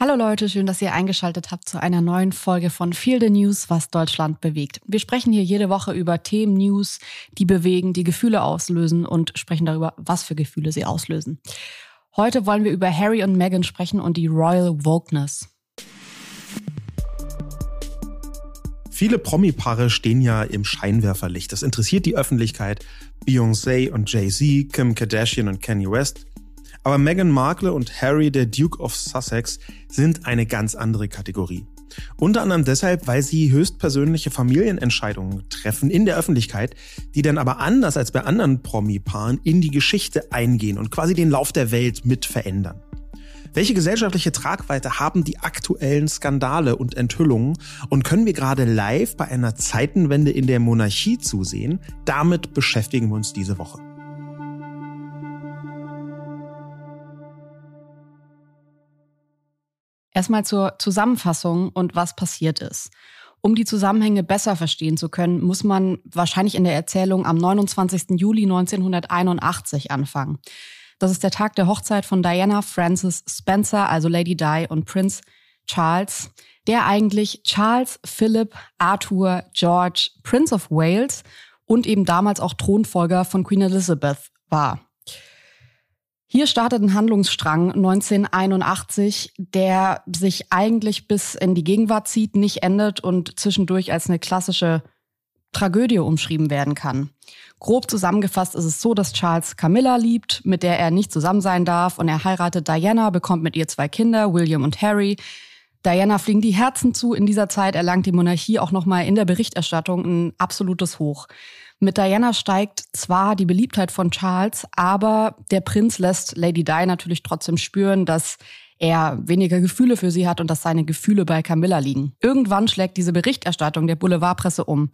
Hallo Leute, schön, dass ihr eingeschaltet habt zu einer neuen Folge von Feel the News, was Deutschland bewegt. Wir sprechen hier jede Woche über Themen, News, die bewegen, die Gefühle auslösen und sprechen darüber, was für Gefühle sie auslösen. Heute wollen wir über Harry und Meghan sprechen und die Royal Wokeness. Viele Promi-Paare stehen ja im Scheinwerferlicht. Das interessiert die Öffentlichkeit. Beyoncé und Jay-Z, Kim Kardashian und Kanye West. Aber Meghan Markle und Harry, der Duke of Sussex, sind eine ganz andere Kategorie. Unter anderem deshalb, weil sie höchstpersönliche Familienentscheidungen treffen in der Öffentlichkeit, die dann aber anders als bei anderen Promi-Paaren in die Geschichte eingehen und quasi den Lauf der Welt mit verändern. Welche gesellschaftliche Tragweite haben die aktuellen Skandale und Enthüllungen und können wir gerade live bei einer Zeitenwende in der Monarchie zusehen? Damit beschäftigen wir uns diese Woche. Erstmal zur Zusammenfassung und was passiert ist. Um die Zusammenhänge besser verstehen zu können, muss man wahrscheinlich in der Erzählung am 29. Juli 1981 anfangen. Das ist der Tag der Hochzeit von Diana Frances Spencer, also Lady Di und Prince Charles, der eigentlich Charles Philip Arthur George Prince of Wales und eben damals auch Thronfolger von Queen Elizabeth war. Hier startet ein Handlungsstrang 1981, der sich eigentlich bis in die Gegenwart zieht, nicht endet und zwischendurch als eine klassische Tragödie umschrieben werden kann. Grob zusammengefasst ist es so, dass Charles Camilla liebt, mit der er nicht zusammen sein darf, und er heiratet Diana, bekommt mit ihr zwei Kinder, William und Harry. Diana fliegen die Herzen zu. In dieser Zeit erlangt die Monarchie auch nochmal in der Berichterstattung ein absolutes Hoch. Mit Diana steigt zwar die Beliebtheit von Charles, aber der Prinz lässt Lady Di natürlich trotzdem spüren, dass er weniger Gefühle für sie hat und dass seine Gefühle bei Camilla liegen. Irgendwann schlägt diese Berichterstattung der Boulevardpresse um.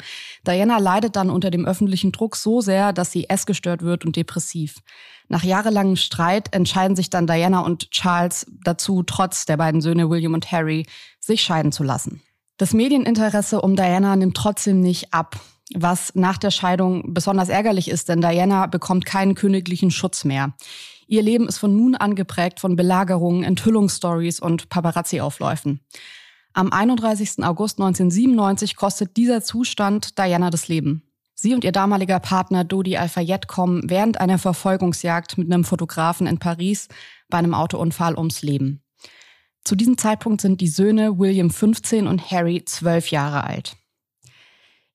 Diana leidet dann unter dem öffentlichen Druck so sehr, dass sie essgestört wird und depressiv. Nach jahrelangem Streit entscheiden sich dann Diana und Charles dazu, trotz der beiden Söhne William und Harry, sich scheiden zu lassen. Das Medieninteresse um Diana nimmt trotzdem nicht ab was nach der Scheidung besonders ärgerlich ist, denn Diana bekommt keinen königlichen Schutz mehr. Ihr Leben ist von nun an geprägt von Belagerungen, Enthüllungsstories und Paparazzi-Aufläufen. Am 31. August 1997 kostet dieser Zustand Diana das Leben. Sie und ihr damaliger Partner Dodi Al-Fayed kommen während einer Verfolgungsjagd mit einem Fotografen in Paris bei einem Autounfall ums Leben. Zu diesem Zeitpunkt sind die Söhne William 15 und Harry 12 Jahre alt.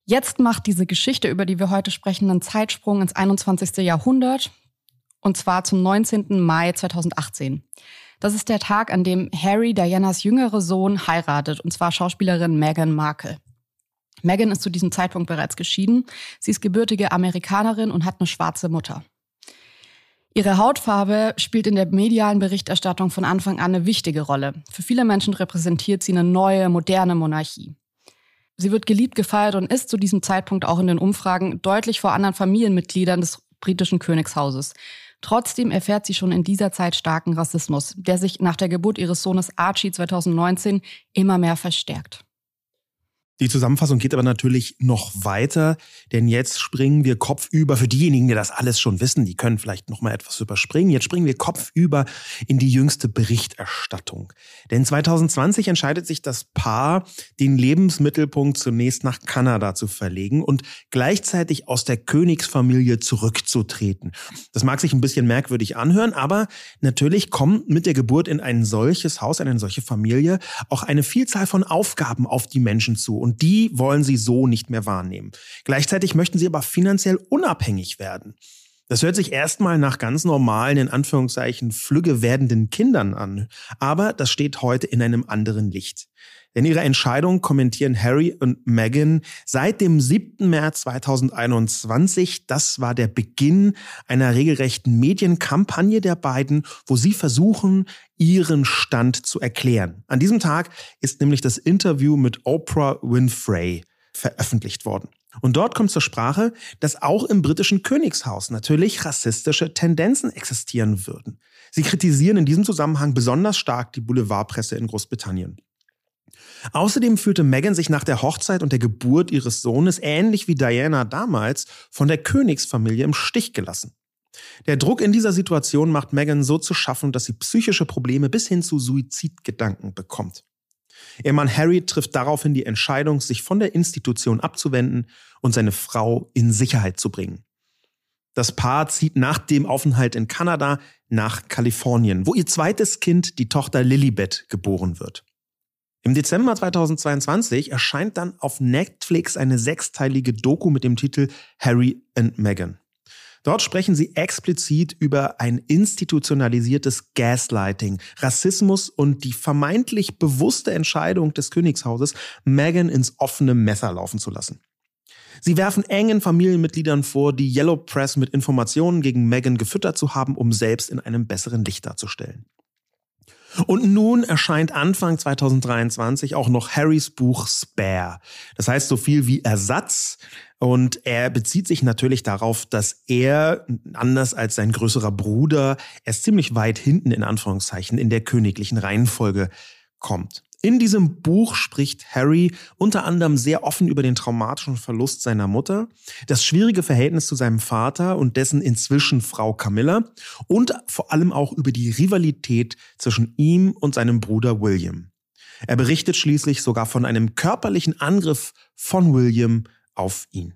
Jetzt macht diese Geschichte, über die wir heute sprechen, einen Zeitsprung ins 21. Jahrhundert und zwar zum 19. Mai 2018. Das ist der Tag, an dem Harry, Dianas jüngere Sohn, heiratet, und zwar Schauspielerin Meghan Markle. Meghan ist zu diesem Zeitpunkt bereits geschieden. Sie ist gebürtige Amerikanerin und hat eine schwarze Mutter. Ihre Hautfarbe spielt in der medialen Berichterstattung von Anfang an eine wichtige Rolle. Für viele Menschen repräsentiert sie eine neue, moderne Monarchie. Sie wird geliebt, gefeiert und ist zu diesem Zeitpunkt auch in den Umfragen deutlich vor anderen Familienmitgliedern des britischen Königshauses. Trotzdem erfährt sie schon in dieser Zeit starken Rassismus, der sich nach der Geburt ihres Sohnes Archie 2019 immer mehr verstärkt. Die Zusammenfassung geht aber natürlich noch weiter, denn jetzt springen wir kopfüber. Für diejenigen, die das alles schon wissen, die können vielleicht noch mal etwas überspringen. Jetzt springen wir kopfüber in die jüngste Berichterstattung. Denn 2020 entscheidet sich das Paar, den Lebensmittelpunkt zunächst nach Kanada zu verlegen und gleichzeitig aus der Königsfamilie zurückzutreten. Das mag sich ein bisschen merkwürdig anhören, aber natürlich kommt mit der Geburt in ein solches Haus, in eine solche Familie auch eine Vielzahl von Aufgaben auf die Menschen zu die wollen sie so nicht mehr wahrnehmen. Gleichzeitig möchten sie aber finanziell unabhängig werden. Das hört sich erstmal nach ganz normalen, in Anführungszeichen, flügge werdenden Kindern an. Aber das steht heute in einem anderen Licht. Denn ihre Entscheidung kommentieren Harry und Meghan seit dem 7. März 2021. Das war der Beginn einer regelrechten Medienkampagne der beiden, wo sie versuchen, ihren Stand zu erklären. An diesem Tag ist nämlich das Interview mit Oprah Winfrey veröffentlicht worden. Und dort kommt zur Sprache, dass auch im britischen Königshaus natürlich rassistische Tendenzen existieren würden. Sie kritisieren in diesem Zusammenhang besonders stark die Boulevardpresse in Großbritannien. Außerdem fühlte Meghan sich nach der Hochzeit und der Geburt ihres Sohnes ähnlich wie Diana damals von der Königsfamilie im Stich gelassen. Der Druck in dieser Situation macht Meghan so zu schaffen, dass sie psychische Probleme bis hin zu Suizidgedanken bekommt. Ihr Mann Harry trifft daraufhin die Entscheidung, sich von der Institution abzuwenden und seine Frau in Sicherheit zu bringen. Das Paar zieht nach dem Aufenthalt in Kanada nach Kalifornien, wo ihr zweites Kind, die Tochter Lilibet, geboren wird. Im Dezember 2022 erscheint dann auf Netflix eine sechsteilige Doku mit dem Titel Harry and Meghan. Dort sprechen sie explizit über ein institutionalisiertes Gaslighting, Rassismus und die vermeintlich bewusste Entscheidung des Königshauses, Meghan ins offene Messer laufen zu lassen. Sie werfen engen Familienmitgliedern vor, die Yellow Press mit Informationen gegen Meghan gefüttert zu haben, um selbst in einem besseren Licht darzustellen. Und nun erscheint Anfang 2023 auch noch Harrys Buch Spare. Das heißt so viel wie Ersatz. Und er bezieht sich natürlich darauf, dass er, anders als sein größerer Bruder, erst ziemlich weit hinten in Anführungszeichen in der königlichen Reihenfolge kommt. In diesem Buch spricht Harry unter anderem sehr offen über den traumatischen Verlust seiner Mutter, das schwierige Verhältnis zu seinem Vater und dessen inzwischen Frau Camilla und vor allem auch über die Rivalität zwischen ihm und seinem Bruder William. Er berichtet schließlich sogar von einem körperlichen Angriff von William auf ihn.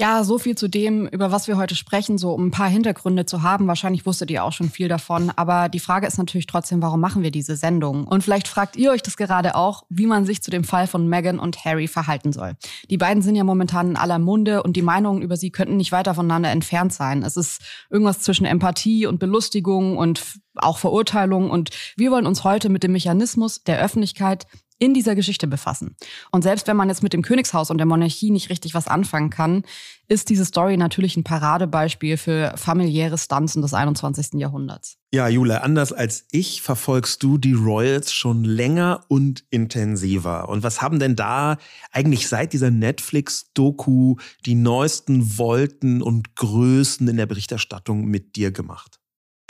Ja, so viel zu dem, über was wir heute sprechen, so um ein paar Hintergründe zu haben. Wahrscheinlich wusstet ihr auch schon viel davon. Aber die Frage ist natürlich trotzdem, warum machen wir diese Sendung? Und vielleicht fragt ihr euch das gerade auch, wie man sich zu dem Fall von Meghan und Harry verhalten soll. Die beiden sind ja momentan in aller Munde und die Meinungen über sie könnten nicht weiter voneinander entfernt sein. Es ist irgendwas zwischen Empathie und Belustigung und auch Verurteilung. Und wir wollen uns heute mit dem Mechanismus der Öffentlichkeit in dieser Geschichte befassen. Und selbst wenn man jetzt mit dem Königshaus und der Monarchie nicht richtig was anfangen kann, ist diese Story natürlich ein Paradebeispiel für familiäre Stanzen des 21. Jahrhunderts. Ja, Jule, anders als ich verfolgst du die Royals schon länger und intensiver. Und was haben denn da eigentlich seit dieser Netflix-Doku die neuesten Wolken und Größen in der Berichterstattung mit dir gemacht?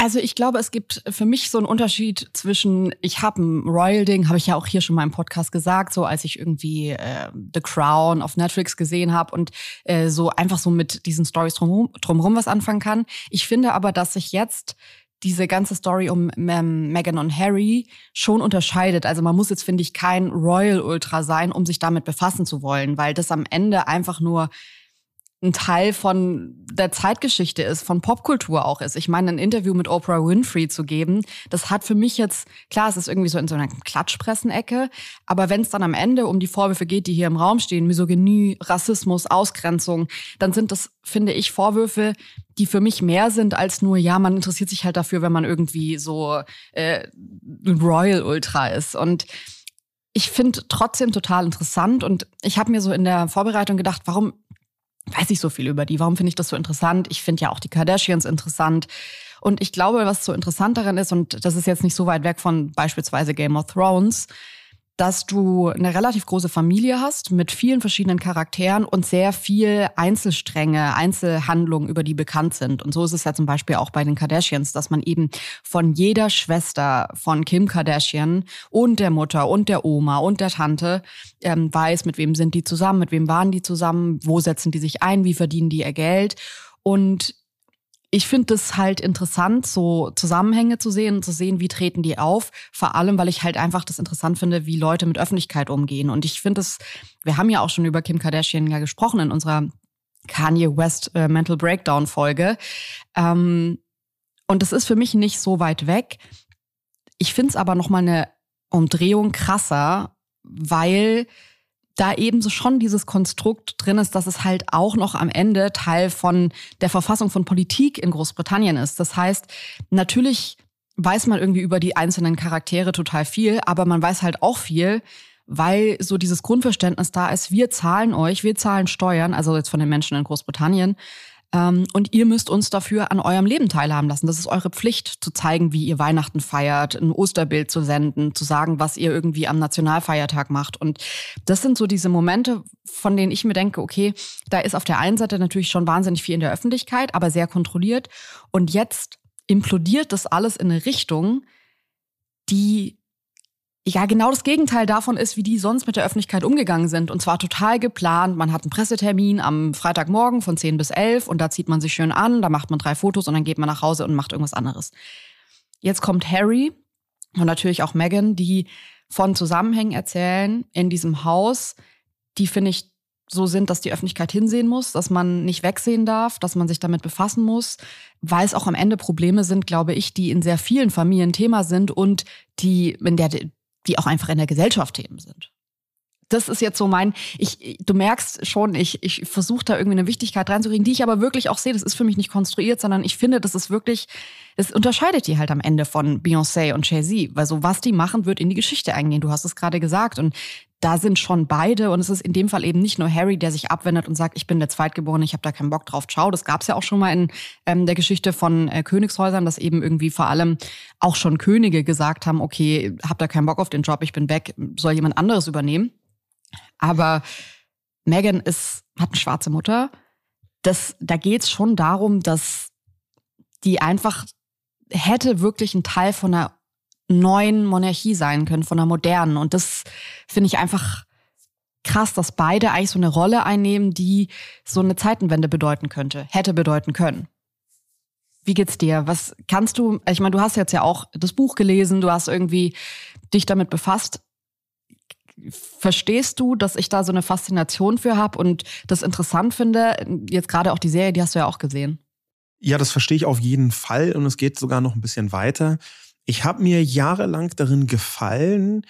Also ich glaube, es gibt für mich so einen Unterschied zwischen, ich habe ein Royal-Ding, habe ich ja auch hier schon mal im Podcast gesagt, so als ich irgendwie äh, The Crown auf Netflix gesehen habe und äh, so einfach so mit diesen Stories drumherum, drumherum was anfangen kann. Ich finde aber, dass sich jetzt diese ganze Story um Meghan und Harry schon unterscheidet. Also man muss jetzt, finde ich, kein Royal Ultra sein, um sich damit befassen zu wollen, weil das am Ende einfach nur ein Teil von der Zeitgeschichte ist, von Popkultur auch ist. Ich meine, ein Interview mit Oprah Winfrey zu geben, das hat für mich jetzt, klar, es ist irgendwie so in so einer Klatschpressenecke, aber wenn es dann am Ende um die Vorwürfe geht, die hier im Raum stehen, Misogynie, Rassismus, Ausgrenzung, dann sind das, finde ich, Vorwürfe, die für mich mehr sind als nur, ja, man interessiert sich halt dafür, wenn man irgendwie so äh, Royal Ultra ist. Und ich finde trotzdem total interessant und ich habe mir so in der Vorbereitung gedacht, warum weiß ich so viel über die. Warum finde ich das so interessant? Ich finde ja auch die Kardashians interessant. Und ich glaube, was so interessant daran ist, und das ist jetzt nicht so weit weg von beispielsweise Game of Thrones, dass du eine relativ große Familie hast mit vielen verschiedenen Charakteren und sehr viel Einzelstränge, Einzelhandlungen, über die bekannt sind. Und so ist es ja zum Beispiel auch bei den Kardashians, dass man eben von jeder Schwester von Kim Kardashian und der Mutter und der Oma und der Tante ähm, weiß, mit wem sind die zusammen, mit wem waren die zusammen, wo setzen die sich ein, wie verdienen die ihr Geld. Und ich finde es halt interessant, so Zusammenhänge zu sehen, zu sehen, wie treten die auf. Vor allem, weil ich halt einfach das interessant finde, wie Leute mit Öffentlichkeit umgehen. Und ich finde es, wir haben ja auch schon über Kim Kardashian ja gesprochen in unserer Kanye West äh, Mental Breakdown Folge. Ähm, und es ist für mich nicht so weit weg. Ich finde es aber nochmal eine Umdrehung krasser, weil da eben so schon dieses Konstrukt drin ist, dass es halt auch noch am Ende Teil von der Verfassung von Politik in Großbritannien ist. Das heißt, natürlich weiß man irgendwie über die einzelnen Charaktere total viel, aber man weiß halt auch viel, weil so dieses Grundverständnis da ist, wir zahlen euch, wir zahlen Steuern, also jetzt von den Menschen in Großbritannien, und ihr müsst uns dafür an eurem Leben teilhaben lassen. Das ist eure Pflicht, zu zeigen, wie ihr Weihnachten feiert, ein Osterbild zu senden, zu sagen, was ihr irgendwie am Nationalfeiertag macht. Und das sind so diese Momente, von denen ich mir denke, okay, da ist auf der einen Seite natürlich schon wahnsinnig viel in der Öffentlichkeit, aber sehr kontrolliert. Und jetzt implodiert das alles in eine Richtung, die ja genau das Gegenteil davon ist, wie die sonst mit der Öffentlichkeit umgegangen sind. Und zwar total geplant. Man hat einen Pressetermin am Freitagmorgen von 10 bis 11 und da zieht man sich schön an, da macht man drei Fotos und dann geht man nach Hause und macht irgendwas anderes. Jetzt kommt Harry und natürlich auch Meghan, die von Zusammenhängen erzählen in diesem Haus, die finde ich so sind, dass die Öffentlichkeit hinsehen muss, dass man nicht wegsehen darf, dass man sich damit befassen muss, weil es auch am Ende Probleme sind, glaube ich, die in sehr vielen Familien Thema sind und die in der die auch einfach in der Gesellschaft Themen sind. Das ist jetzt so mein, ich, du merkst schon, ich, ich versuche da irgendwie eine Wichtigkeit reinzukriegen, die ich aber wirklich auch sehe. Das ist für mich nicht konstruiert, sondern ich finde, das ist wirklich, das unterscheidet die halt am Ende von Beyoncé und Jay-Z. Weil so was die machen, wird in die Geschichte eingehen. Du hast es gerade gesagt. Und da sind schon beide. Und es ist in dem Fall eben nicht nur Harry, der sich abwendet und sagt, ich bin der Zweitgeborene, ich habe da keinen Bock drauf. Ciao. Das gab es ja auch schon mal in ähm, der Geschichte von äh, Königshäusern, dass eben irgendwie vor allem auch schon Könige gesagt haben, okay, hab da keinen Bock auf den Job, ich bin weg, soll jemand anderes übernehmen. Aber Megan ist, hat eine schwarze Mutter. Das, da geht es schon darum, dass die einfach hätte wirklich ein Teil von einer neuen Monarchie sein können, von einer modernen. Und das finde ich einfach krass, dass beide eigentlich so eine Rolle einnehmen, die so eine Zeitenwende bedeuten könnte, hätte bedeuten können. Wie geht's dir? Was kannst du, ich meine, du hast jetzt ja auch das Buch gelesen, du hast irgendwie dich damit befasst verstehst du, dass ich da so eine Faszination für habe und das interessant finde? Jetzt gerade auch die Serie, die hast du ja auch gesehen. Ja, das verstehe ich auf jeden Fall und es geht sogar noch ein bisschen weiter. Ich habe mir jahrelang darin gefallen,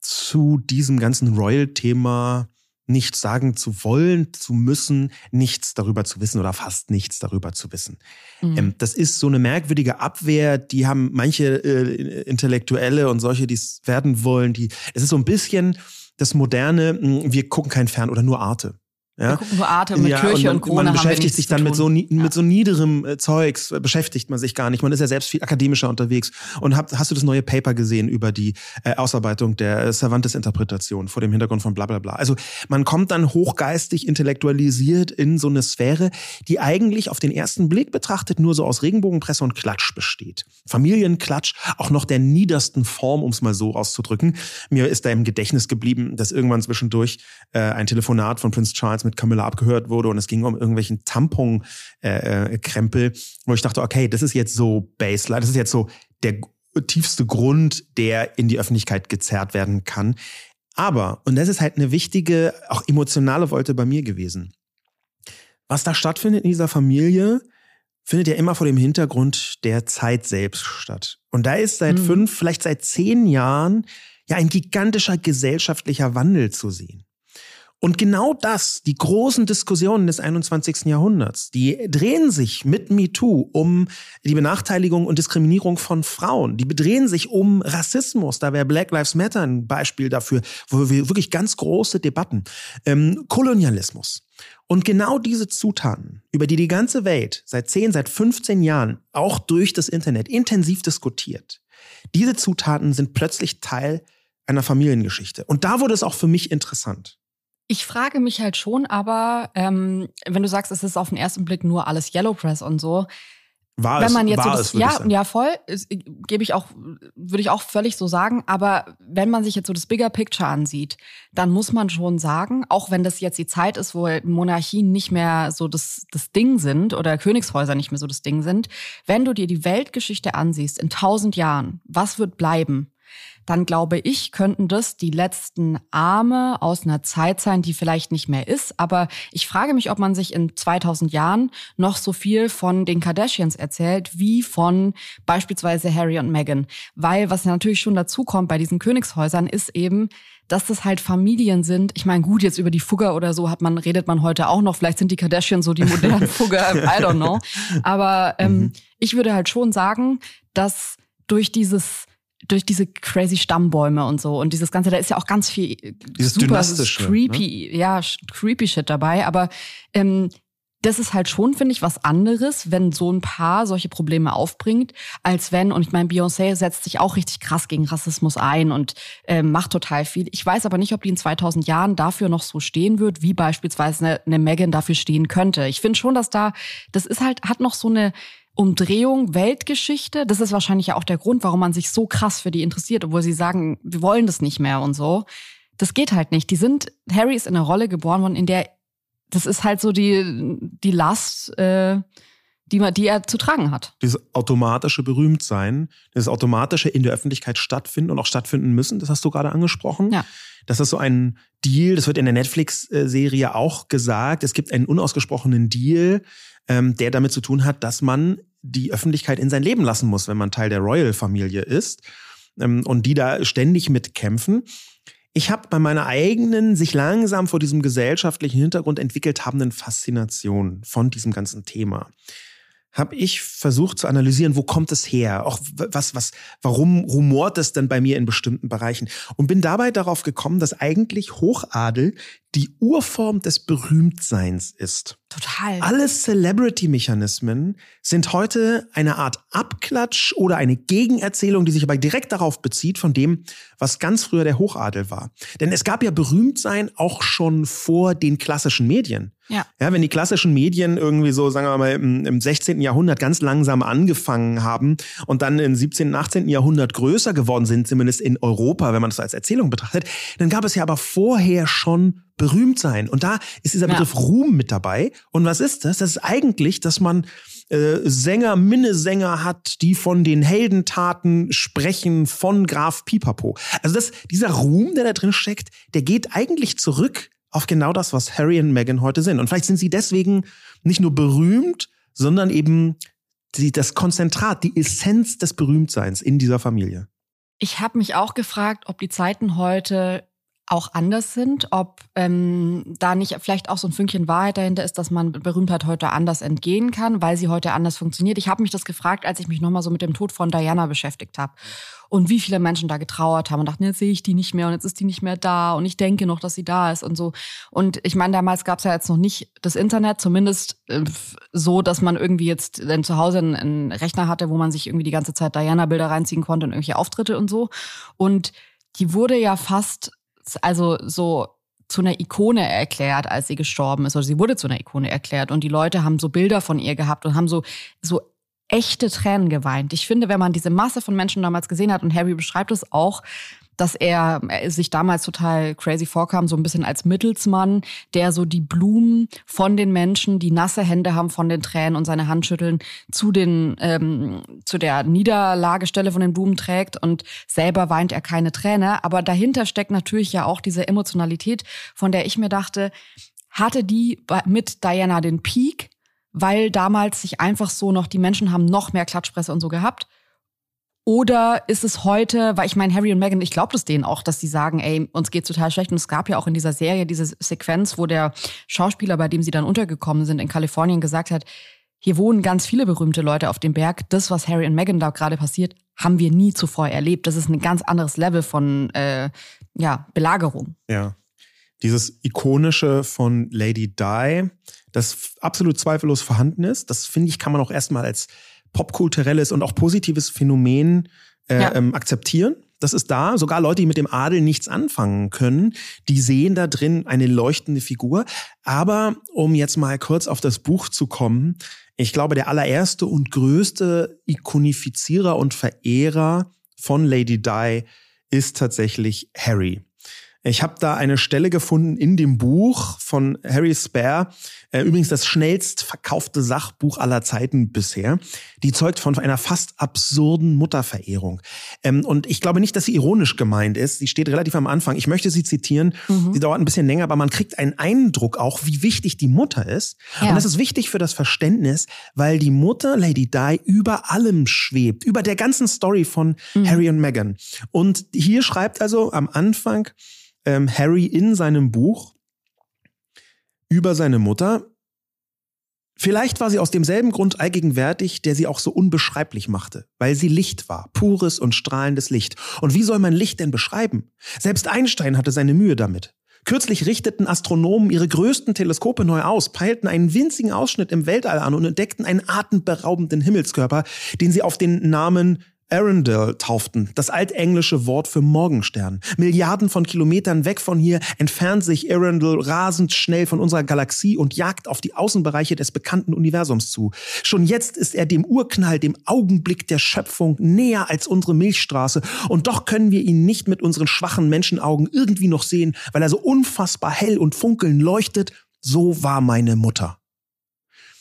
zu diesem ganzen Royal-Thema nichts sagen zu wollen, zu müssen, nichts darüber zu wissen oder fast nichts darüber zu wissen. Mhm. Ähm, das ist so eine merkwürdige Abwehr, die haben manche äh, Intellektuelle und solche, die es werden wollen, die, es ist so ein bisschen das moderne, hm, wir gucken kein Fern oder nur Arte. Ja? Wir gucken nur Atem mit ja, Kirche und, und Krone. Man beschäftigt sich dann mit so, ja. mit so niederem äh, Zeugs, äh, beschäftigt man sich gar nicht. Man ist ja selbst viel akademischer unterwegs. Und hab, hast du das neue Paper gesehen über die äh, Ausarbeitung der äh, Cervantes-Interpretation vor dem Hintergrund von bla bla bla? Also man kommt dann hochgeistig intellektualisiert in so eine Sphäre, die eigentlich auf den ersten Blick betrachtet nur so aus Regenbogenpresse und Klatsch besteht. Familienklatsch, auch noch der niedersten Form, um es mal so auszudrücken. Mir ist da im Gedächtnis geblieben, dass irgendwann zwischendurch äh, ein Telefonat von Prince Charles mit Camilla abgehört wurde und es ging um irgendwelchen Tampon-Krempel, äh, äh wo ich dachte, okay, das ist jetzt so Baseline, das ist jetzt so der tiefste Grund, der in die Öffentlichkeit gezerrt werden kann. Aber, und das ist halt eine wichtige, auch emotionale Wolte bei mir gewesen. Was da stattfindet in dieser Familie, findet ja immer vor dem Hintergrund der Zeit selbst statt. Und da ist seit mhm. fünf, vielleicht seit zehn Jahren ja ein gigantischer gesellschaftlicher Wandel zu sehen. Und genau das, die großen Diskussionen des 21. Jahrhunderts, die drehen sich mit MeToo um die Benachteiligung und Diskriminierung von Frauen. Die drehen sich um Rassismus. Da wäre Black Lives Matter ein Beispiel dafür, wo wir wirklich ganz große Debatten. Ähm, Kolonialismus. Und genau diese Zutaten, über die die ganze Welt seit 10, seit 15 Jahren auch durch das Internet intensiv diskutiert, diese Zutaten sind plötzlich Teil einer Familiengeschichte. Und da wurde es auch für mich interessant. Ich frage mich halt schon, aber ähm, wenn du sagst, es ist auf den ersten Blick nur alles Yellow Press und so, war wenn man jetzt so das, es, ja, ja, voll, gebe ich auch, würde ich auch völlig so sagen. Aber wenn man sich jetzt so das Bigger Picture ansieht, dann muss man schon sagen, auch wenn das jetzt die Zeit ist, wo Monarchien nicht mehr so das, das Ding sind oder Königshäuser nicht mehr so das Ding sind, wenn du dir die Weltgeschichte ansiehst in tausend Jahren, was wird bleiben? Dann glaube ich, könnten das die letzten Arme aus einer Zeit sein, die vielleicht nicht mehr ist. Aber ich frage mich, ob man sich in 2000 Jahren noch so viel von den Kardashians erzählt, wie von beispielsweise Harry und Meghan. Weil was natürlich schon dazu kommt bei diesen Königshäusern ist eben, dass das halt Familien sind. Ich meine, gut, jetzt über die Fugger oder so hat man, redet man heute auch noch. Vielleicht sind die Kardashians so die modernen Fugger, I don't know. Aber ähm, mhm. ich würde halt schon sagen, dass durch dieses durch diese crazy Stammbäume und so und dieses ganze, da ist ja auch ganz viel dieses super ne? creepy, ne? ja, creepy Shit dabei, aber ähm, das ist halt schon, finde ich, was anderes, wenn so ein Paar solche Probleme aufbringt, als wenn, und ich meine, Beyoncé setzt sich auch richtig krass gegen Rassismus ein und äh, macht total viel. Ich weiß aber nicht, ob die in 2000 Jahren dafür noch so stehen wird, wie beispielsweise eine, eine Megan dafür stehen könnte. Ich finde schon, dass da, das ist halt, hat noch so eine, Umdrehung Weltgeschichte. Das ist wahrscheinlich ja auch der Grund, warum man sich so krass für die interessiert, obwohl sie sagen, wir wollen das nicht mehr und so. Das geht halt nicht. Die sind, Harry ist in einer Rolle geboren worden, in der, das ist halt so die, die Last, äh, die, man, die er zu tragen hat. Dieses automatische Berühmtsein, dieses automatische in der Öffentlichkeit stattfinden und auch stattfinden müssen, das hast du gerade angesprochen. Ja. Das ist so ein Deal, das wird in der Netflix-Serie auch gesagt. Es gibt einen unausgesprochenen Deal, ähm, der damit zu tun hat, dass man die Öffentlichkeit in sein Leben lassen muss, wenn man Teil der Royal-Familie ist. Ähm, und die da ständig mitkämpfen. Ich habe bei meiner eigenen, sich langsam vor diesem gesellschaftlichen Hintergrund entwickelt habenden Faszination von diesem ganzen Thema habe ich versucht zu analysieren, wo kommt es her? Auch was, was, warum rumort es denn bei mir in bestimmten Bereichen? Und bin dabei darauf gekommen, dass eigentlich Hochadel die Urform des Berühmtseins ist. Total. Alle Celebrity-Mechanismen sind heute eine Art Abklatsch oder eine Gegenerzählung, die sich aber direkt darauf bezieht von dem, was ganz früher der Hochadel war. Denn es gab ja Berühmtsein auch schon vor den klassischen Medien. Ja. ja, wenn die klassischen Medien irgendwie so, sagen wir mal, im, im 16. Jahrhundert ganz langsam angefangen haben und dann im 17., 18. Jahrhundert größer geworden sind, zumindest in Europa, wenn man das als Erzählung betrachtet, dann gab es ja aber vorher schon berühmt sein. Und da ist dieser Begriff ja. Ruhm mit dabei. Und was ist das? Das ist eigentlich, dass man äh, Sänger, Minnesänger hat, die von den Heldentaten sprechen von Graf Pipapo. Also das, dieser Ruhm, der da drin steckt, der geht eigentlich zurück auf genau das, was Harry und Meghan heute sind. Und vielleicht sind sie deswegen nicht nur berühmt, sondern eben die, das Konzentrat, die Essenz des Berühmtseins in dieser Familie. Ich habe mich auch gefragt, ob die Zeiten heute auch anders sind, ob ähm, da nicht vielleicht auch so ein Fünkchen Wahrheit dahinter ist, dass man Berühmtheit heute anders entgehen kann, weil sie heute anders funktioniert. Ich habe mich das gefragt, als ich mich nochmal so mit dem Tod von Diana beschäftigt habe und wie viele Menschen da getrauert haben und dachten, jetzt sehe ich die nicht mehr und jetzt ist die nicht mehr da und ich denke noch, dass sie da ist und so. Und ich meine, damals gab es ja jetzt noch nicht das Internet, zumindest äh, so, dass man irgendwie jetzt dann zu Hause einen, einen Rechner hatte, wo man sich irgendwie die ganze Zeit Diana-Bilder reinziehen konnte und irgendwelche Auftritte und so. Und die wurde ja fast also so zu einer Ikone erklärt, als sie gestorben ist. Oder sie wurde zu einer Ikone erklärt. Und die Leute haben so Bilder von ihr gehabt und haben so, so echte Tränen geweint. Ich finde, wenn man diese Masse von Menschen damals gesehen hat, und Harry beschreibt es auch, dass er, er sich damals total crazy vorkam, so ein bisschen als Mittelsmann, der so die Blumen von den Menschen, die nasse Hände haben von den Tränen und seine Hand schütteln, zu den ähm, zu der Niederlagestelle von den Blumen trägt. Und selber weint er keine Träne. Aber dahinter steckt natürlich ja auch diese Emotionalität, von der ich mir dachte, hatte die mit Diana den Peak, weil damals sich einfach so noch die Menschen haben noch mehr Klatschpresse und so gehabt oder ist es heute, weil ich meine, Harry und Meghan, ich glaube das denen auch, dass die sagen, ey, uns geht's total schlecht. Und es gab ja auch in dieser Serie diese Sequenz, wo der Schauspieler, bei dem sie dann untergekommen sind in Kalifornien, gesagt hat, hier wohnen ganz viele berühmte Leute auf dem Berg. Das, was Harry und Meghan da gerade passiert, haben wir nie zuvor erlebt. Das ist ein ganz anderes Level von äh, ja, Belagerung. Ja. Dieses ikonische von Lady Di, das absolut zweifellos vorhanden ist, das finde ich, kann man auch erstmal als popkulturelles und auch positives Phänomen äh, ja. ähm, akzeptieren. Das ist da. Sogar Leute, die mit dem Adel nichts anfangen können, die sehen da drin eine leuchtende Figur. Aber um jetzt mal kurz auf das Buch zu kommen, ich glaube, der allererste und größte Ikonifizierer und Verehrer von Lady Di ist tatsächlich Harry. Ich habe da eine Stelle gefunden in dem Buch von Harry Spare, übrigens das schnellst verkaufte Sachbuch aller Zeiten bisher. Die zeugt von einer fast absurden Mutterverehrung. Ähm, und ich glaube nicht, dass sie ironisch gemeint ist. Sie steht relativ am Anfang. Ich möchte sie zitieren. Mhm. Sie dauert ein bisschen länger, aber man kriegt einen Eindruck auch, wie wichtig die Mutter ist. Ja. Und das ist wichtig für das Verständnis, weil die Mutter Lady Di über allem schwebt, über der ganzen Story von mhm. Harry und Meghan. Und hier schreibt also am Anfang ähm, Harry in seinem Buch über seine Mutter. Vielleicht war sie aus demselben Grund allgegenwärtig, der sie auch so unbeschreiblich machte, weil sie Licht war, pures und strahlendes Licht. Und wie soll man Licht denn beschreiben? Selbst Einstein hatte seine Mühe damit. Kürzlich richteten Astronomen ihre größten Teleskope neu aus, peilten einen winzigen Ausschnitt im Weltall an und entdeckten einen atemberaubenden Himmelskörper, den sie auf den Namen Arundel tauften, das altenglische Wort für Morgenstern. Milliarden von Kilometern weg von hier entfernt sich Arundel rasend schnell von unserer Galaxie und jagt auf die Außenbereiche des bekannten Universums zu. Schon jetzt ist er dem Urknall, dem Augenblick der Schöpfung näher als unsere Milchstraße und doch können wir ihn nicht mit unseren schwachen Menschenaugen irgendwie noch sehen, weil er so unfassbar hell und funkeln leuchtet. So war meine Mutter.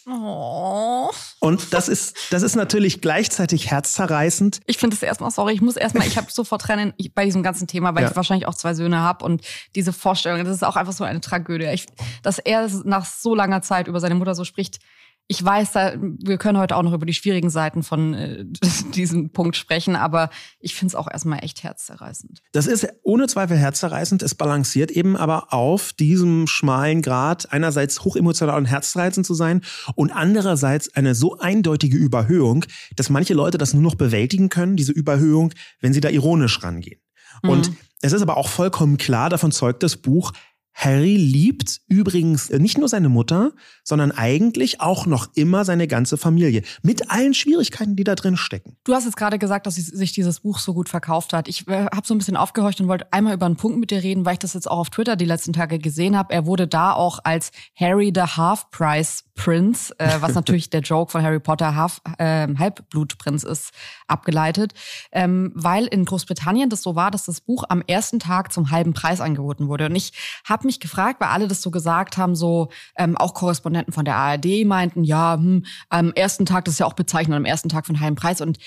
Oh. Und das ist, das ist natürlich gleichzeitig herzzerreißend. Ich finde es erstmal, sorry, ich muss erstmal, ich habe sofort Tränen bei diesem ganzen Thema, weil ja. ich wahrscheinlich auch zwei Söhne habe und diese Vorstellung, das ist auch einfach so eine Tragödie. Ich, dass er nach so langer Zeit über seine Mutter so spricht, ich weiß, da, wir können heute auch noch über die schwierigen Seiten von äh, diesem Punkt sprechen, aber ich finde es auch erstmal echt herzzerreißend. Das ist ohne Zweifel herzzerreißend. Es balanciert eben aber auf diesem schmalen Grad, einerseits hochemotional und herzreißend zu sein und andererseits eine so eindeutige Überhöhung, dass manche Leute das nur noch bewältigen können, diese Überhöhung, wenn sie da ironisch rangehen. Mhm. Und es ist aber auch vollkommen klar, davon zeugt das Buch, Harry liebt übrigens nicht nur seine Mutter, sondern eigentlich auch noch immer seine ganze Familie. Mit allen Schwierigkeiten, die da drin stecken. Du hast jetzt gerade gesagt, dass sich dieses Buch so gut verkauft hat. Ich äh, habe so ein bisschen aufgehorcht und wollte einmal über einen Punkt mit dir reden, weil ich das jetzt auch auf Twitter die letzten Tage gesehen habe. Er wurde da auch als Harry the Half-Price Prince, äh, was natürlich der Joke von Harry Potter Half, äh, Halbblutprinz ist, abgeleitet, ähm, weil in Großbritannien das so war, dass das Buch am ersten Tag zum halben Preis angeboten wurde. Und ich habe mich gefragt, weil alle das so gesagt haben, so ähm, auch Korrespondenten von der ARD meinten, ja, hm, am ersten Tag, das ist ja auch bezeichnet, am ersten Tag von halben Preis. Und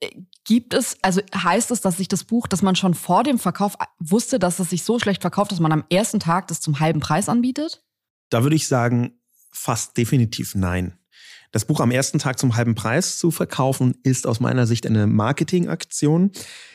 äh, Gibt es, also heißt es, dass sich das Buch, dass man schon vor dem Verkauf wusste, dass es sich so schlecht verkauft, dass man am ersten Tag das zum halben Preis anbietet? Da würde ich sagen, fast definitiv nein. Das Buch am ersten Tag zum halben Preis zu verkaufen, ist aus meiner Sicht eine Marketingaktion.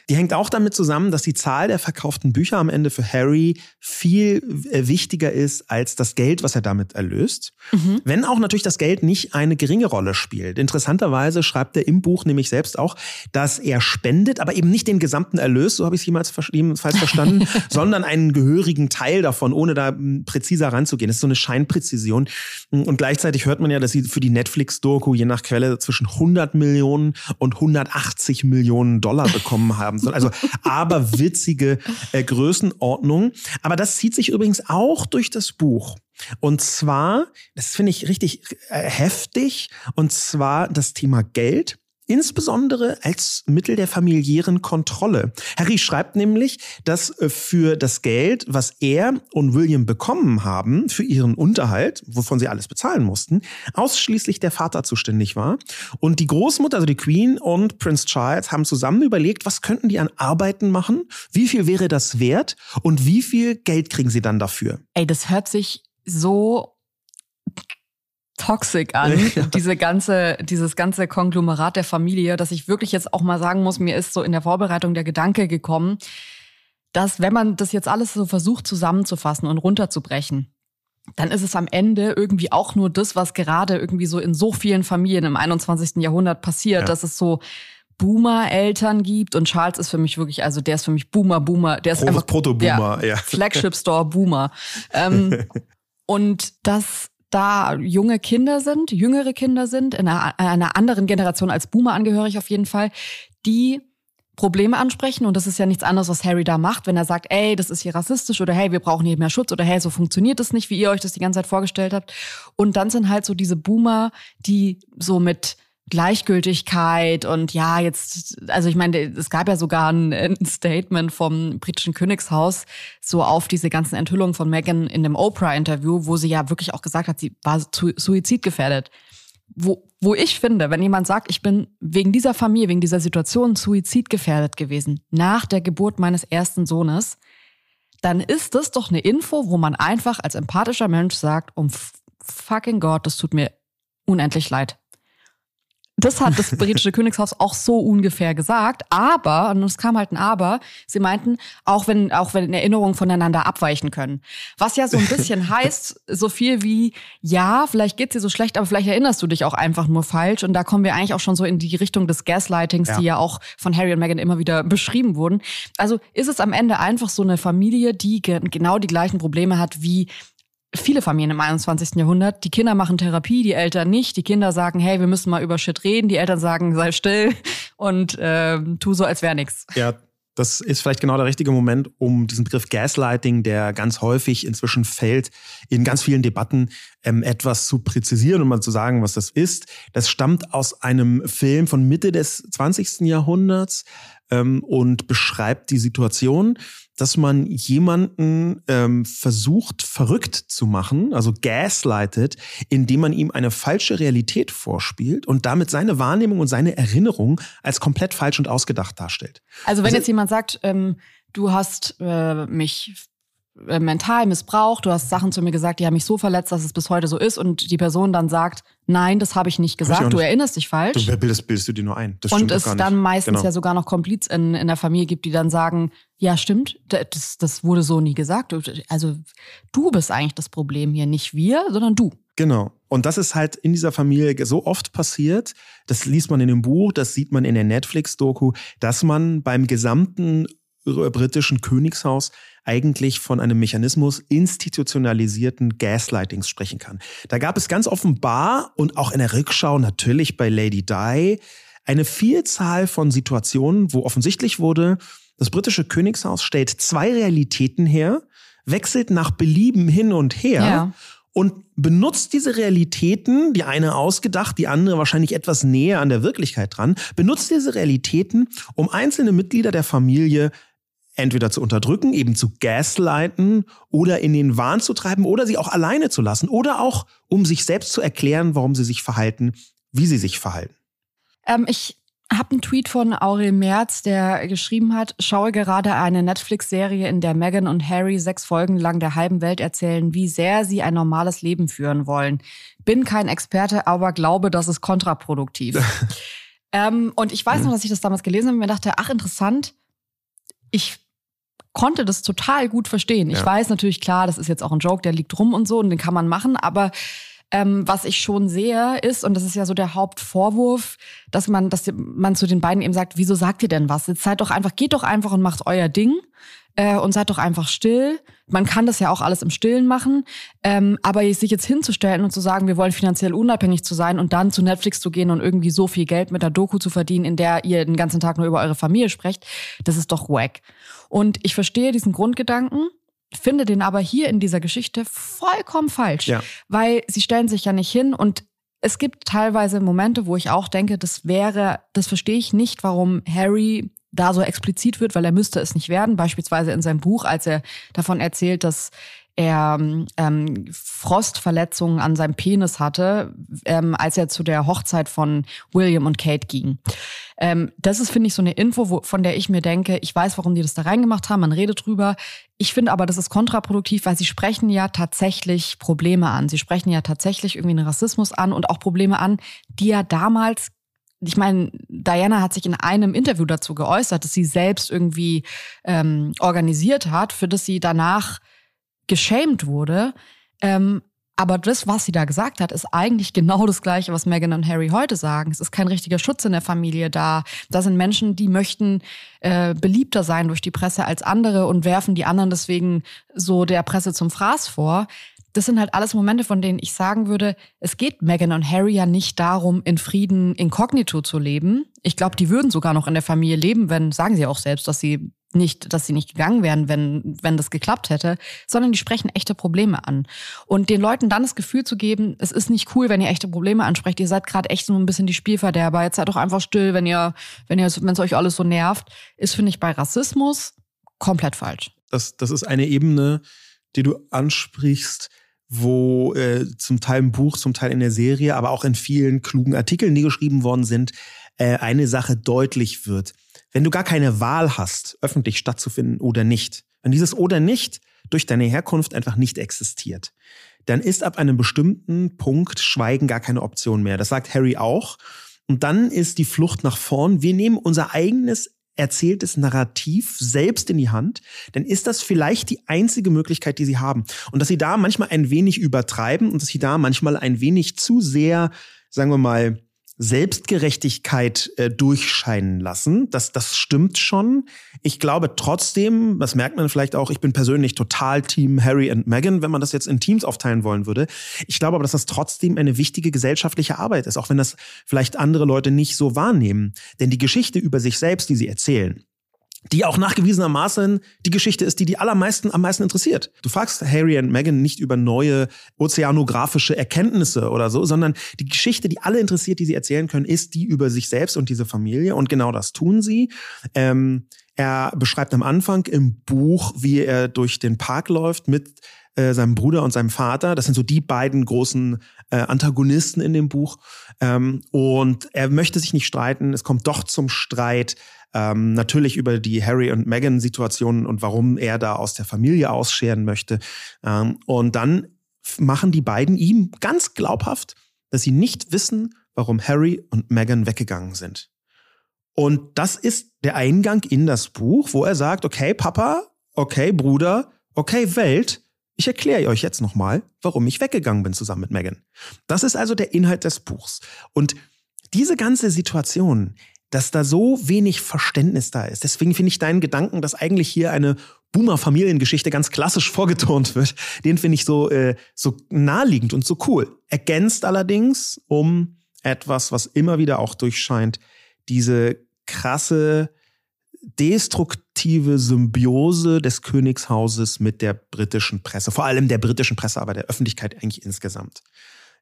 Die hängt auch damit zusammen, dass die Zahl der verkauften Bücher am Ende für Harry viel äh, wichtiger ist als das Geld, was er damit erlöst. Mhm. Wenn auch natürlich das Geld nicht eine geringe Rolle spielt. Interessanterweise schreibt er im Buch nämlich selbst auch, dass er spendet, aber eben nicht den gesamten Erlös, so habe ich es jemals jedenfalls verstanden, sondern einen gehörigen Teil davon, ohne da hm, präziser ranzugehen. Das ist so eine Scheinpräzision. Und gleichzeitig hört man ja, dass sie für die Netflix-Doku je nach Quelle zwischen 100 Millionen und 180 Millionen Dollar bekommen haben haben. Also aberwitzige äh, Größenordnung. Aber das zieht sich übrigens auch durch das Buch. Und zwar, das finde ich richtig äh, heftig, und zwar das Thema Geld insbesondere als Mittel der familiären Kontrolle. Harry schreibt nämlich, dass äh, für das Geld, was er und William bekommen haben, für ihren Unterhalt, wovon sie alles bezahlen mussten, ausschließlich der Vater zuständig war. Und die Großmutter, also die Queen und Prince Charles haben zusammen überlegt, was könnten die an Arbeiten machen, wie viel wäre das wert und wie viel Geld kriegen sie dann dafür. Ey, das hört sich so toxic an, ja. diese ganze, dieses ganze Konglomerat der Familie, dass ich wirklich jetzt auch mal sagen muss, mir ist so in der Vorbereitung der Gedanke gekommen, dass wenn man das jetzt alles so versucht zusammenzufassen und runterzubrechen, dann ist es am Ende irgendwie auch nur das, was gerade irgendwie so in so vielen Familien im 21. Jahrhundert passiert, ja. dass es so Boomer-Eltern gibt und Charles ist für mich wirklich, also der ist für mich Boomer, Boomer, der ist Pro einfach Proto-Boomer, ja. Flagship Store Boomer. ähm, und das da junge Kinder sind, jüngere Kinder sind, in einer, einer anderen Generation als Boomer angehörig auf jeden Fall, die Probleme ansprechen und das ist ja nichts anderes, was Harry da macht, wenn er sagt, ey, das ist hier rassistisch oder hey, wir brauchen hier mehr Schutz oder hey, so funktioniert das nicht, wie ihr euch das die ganze Zeit vorgestellt habt. Und dann sind halt so diese Boomer, die so mit Gleichgültigkeit und ja, jetzt, also ich meine, es gab ja sogar ein, Statement vom britischen Königshaus so auf diese ganzen Enthüllungen von Meghan in dem Oprah-Interview, wo sie ja wirklich auch gesagt hat, sie war suizidgefährdet. Wo, wo ich finde, wenn jemand sagt, ich bin wegen dieser Familie, wegen dieser Situation suizidgefährdet gewesen, nach der Geburt meines ersten Sohnes, dann ist das doch eine Info, wo man einfach als empathischer Mensch sagt, um fucking Gott, das tut mir unendlich leid das hat das britische Königshaus auch so ungefähr gesagt. Aber, und es kam halt ein Aber, sie meinten, auch wenn, auch wenn Erinnerungen voneinander abweichen können. Was ja so ein bisschen heißt, so viel wie, ja, vielleicht geht's dir so schlecht, aber vielleicht erinnerst du dich auch einfach nur falsch. Und da kommen wir eigentlich auch schon so in die Richtung des Gaslightings, ja. die ja auch von Harry und Meghan immer wieder beschrieben wurden. Also ist es am Ende einfach so eine Familie, die genau die gleichen Probleme hat wie viele Familien im 21. Jahrhundert. Die Kinder machen Therapie, die Eltern nicht. Die Kinder sagen, hey, wir müssen mal über Shit reden. Die Eltern sagen, sei still und äh, tu so, als wäre nichts. Ja, das ist vielleicht genau der richtige Moment, um diesen Begriff Gaslighting, der ganz häufig inzwischen fällt, in ganz vielen Debatten ähm, etwas zu präzisieren und mal zu sagen, was das ist. Das stammt aus einem Film von Mitte des 20. Jahrhunderts ähm, und beschreibt die Situation, dass man jemanden ähm, versucht, verrückt zu machen, also gaslightet, indem man ihm eine falsche Realität vorspielt und damit seine Wahrnehmung und seine Erinnerung als komplett falsch und ausgedacht darstellt. Also wenn also, jetzt jemand sagt, ähm, du hast äh, mich mental missbraucht, du hast Sachen zu mir gesagt, die haben mich so verletzt, dass es bis heute so ist und die Person dann sagt, nein, das habe ich nicht gesagt, ich nicht. du erinnerst dich falsch. Du bildest, bildest du dir nur ein. Das und es dann meistens genau. ja sogar noch Kompliz in, in der Familie gibt, die dann sagen, ja stimmt, das, das wurde so nie gesagt. Also du bist eigentlich das Problem hier, nicht wir, sondern du. Genau. Und das ist halt in dieser Familie so oft passiert, das liest man in dem Buch, das sieht man in der Netflix-Doku, dass man beim gesamten britischen Königshaus eigentlich von einem Mechanismus institutionalisierten Gaslightings sprechen kann. Da gab es ganz offenbar und auch in der Rückschau natürlich bei Lady Di eine Vielzahl von Situationen, wo offensichtlich wurde, das britische Königshaus stellt zwei Realitäten her, wechselt nach Belieben hin und her ja. und benutzt diese Realitäten, die eine ausgedacht, die andere wahrscheinlich etwas näher an der Wirklichkeit dran, benutzt diese Realitäten, um einzelne Mitglieder der Familie entweder zu unterdrücken, eben zu gaslighten oder in den Wahn zu treiben oder sie auch alleine zu lassen oder auch, um sich selbst zu erklären, warum sie sich verhalten, wie sie sich verhalten. Ähm, ich habe einen Tweet von Aurel Merz, der geschrieben hat, schaue gerade eine Netflix-Serie, in der Meghan und Harry sechs Folgen lang der halben Welt erzählen, wie sehr sie ein normales Leben führen wollen. Bin kein Experte, aber glaube, das ist kontraproduktiv. ähm, und ich weiß noch, dass ich das damals gelesen habe und mir dachte, ach interessant, ich konnte das total gut verstehen. Ich weiß natürlich, klar, das ist jetzt auch ein Joke, der liegt rum und so und den kann man machen, aber ähm, was ich schon sehe, ist, und das ist ja so der Hauptvorwurf, dass man, dass man zu den beiden eben sagt, wieso sagt ihr denn was? Jetzt seid doch einfach, geht doch einfach und macht euer Ding äh, und seid doch einfach still. Man kann das ja auch alles im Stillen machen, ähm, aber sich jetzt hinzustellen und zu sagen, wir wollen finanziell unabhängig zu sein und dann zu Netflix zu gehen und irgendwie so viel Geld mit der Doku zu verdienen, in der ihr den ganzen Tag nur über eure Familie sprecht, das ist doch wack. Und ich verstehe diesen Grundgedanken, finde den aber hier in dieser Geschichte vollkommen falsch, ja. weil sie stellen sich ja nicht hin und es gibt teilweise Momente, wo ich auch denke, das wäre, das verstehe ich nicht, warum Harry da so explizit wird, weil er müsste es nicht werden. Beispielsweise in seinem Buch, als er davon erzählt, dass er ähm, Frostverletzungen an seinem Penis hatte, ähm, als er zu der Hochzeit von William und Kate ging. Ähm, das ist, finde ich, so eine Info, wo, von der ich mir denke, ich weiß, warum die das da reingemacht haben, man redet drüber. Ich finde aber, das ist kontraproduktiv, weil sie sprechen ja tatsächlich Probleme an. Sie sprechen ja tatsächlich irgendwie einen Rassismus an und auch Probleme an, die ja damals ich meine, Diana hat sich in einem Interview dazu geäußert, dass sie selbst irgendwie ähm, organisiert hat, für das sie danach geschämt wurde. Ähm, aber das, was sie da gesagt hat, ist eigentlich genau das Gleiche, was Meghan und Harry heute sagen. Es ist kein richtiger Schutz in der Familie da. Da sind Menschen, die möchten äh, beliebter sein durch die Presse als andere und werfen die anderen deswegen so der Presse zum Fraß vor. Das sind halt alles Momente, von denen ich sagen würde, es geht Meghan und Harry ja nicht darum, in Frieden inkognito zu leben. Ich glaube, die würden sogar noch in der Familie leben, wenn, sagen sie auch selbst, dass sie nicht, dass sie nicht gegangen wären, wenn, wenn das geklappt hätte, sondern die sprechen echte Probleme an. Und den Leuten dann das Gefühl zu geben, es ist nicht cool, wenn ihr echte Probleme ansprecht, ihr seid gerade echt so ein bisschen die Spielverderber, jetzt seid doch einfach still, wenn ihr, wenn ihr, wenn es euch alles so nervt, ist, finde ich, bei Rassismus komplett falsch. Das, das ist eine Ebene, die du ansprichst, wo äh, zum Teil im Buch, zum Teil in der Serie, aber auch in vielen klugen Artikeln, die geschrieben worden sind, äh, eine Sache deutlich wird wenn du gar keine Wahl hast, öffentlich stattzufinden oder nicht, wenn dieses oder nicht durch deine Herkunft einfach nicht existiert, dann ist ab einem bestimmten Punkt Schweigen gar keine Option mehr. Das sagt Harry auch. Und dann ist die Flucht nach vorn. Wir nehmen unser eigenes erzähltes Narrativ selbst in die Hand, dann ist das vielleicht die einzige Möglichkeit, die sie haben. Und dass sie da manchmal ein wenig übertreiben und dass sie da manchmal ein wenig zu sehr, sagen wir mal, Selbstgerechtigkeit äh, durchscheinen lassen. Das, das stimmt schon. Ich glaube trotzdem, das merkt man vielleicht auch, ich bin persönlich total Team Harry und Meghan, wenn man das jetzt in Teams aufteilen wollen würde. Ich glaube aber, dass das trotzdem eine wichtige gesellschaftliche Arbeit ist, auch wenn das vielleicht andere Leute nicht so wahrnehmen. Denn die Geschichte über sich selbst, die sie erzählen, die auch nachgewiesenermaßen die Geschichte ist, die die allermeisten am meisten interessiert. Du fragst Harry und Meghan nicht über neue ozeanografische Erkenntnisse oder so, sondern die Geschichte, die alle interessiert, die sie erzählen können, ist die über sich selbst und diese Familie. Und genau das tun sie. Ähm, er beschreibt am Anfang im Buch, wie er durch den Park läuft mit äh, seinem Bruder und seinem Vater. Das sind so die beiden großen äh, Antagonisten in dem Buch. Ähm, und er möchte sich nicht streiten. Es kommt doch zum Streit. Ähm, natürlich über die Harry und Meghan Situation und warum er da aus der Familie ausscheren möchte. Ähm, und dann machen die beiden ihm ganz glaubhaft, dass sie nicht wissen, warum Harry und Meghan weggegangen sind. Und das ist der Eingang in das Buch, wo er sagt, okay, Papa, okay, Bruder, okay, Welt, ich erkläre euch jetzt nochmal, warum ich weggegangen bin zusammen mit Megan. Das ist also der Inhalt des Buchs. Und diese ganze Situation, dass da so wenig Verständnis da ist. Deswegen finde ich deinen Gedanken, dass eigentlich hier eine Boomer-Familiengeschichte ganz klassisch vorgeturnt wird, den finde ich so, äh, so naheliegend und so cool. Ergänzt allerdings um etwas, was immer wieder auch durchscheint, diese krasse, destruktive Symbiose des Königshauses mit der britischen Presse, vor allem der britischen Presse, aber der Öffentlichkeit eigentlich insgesamt.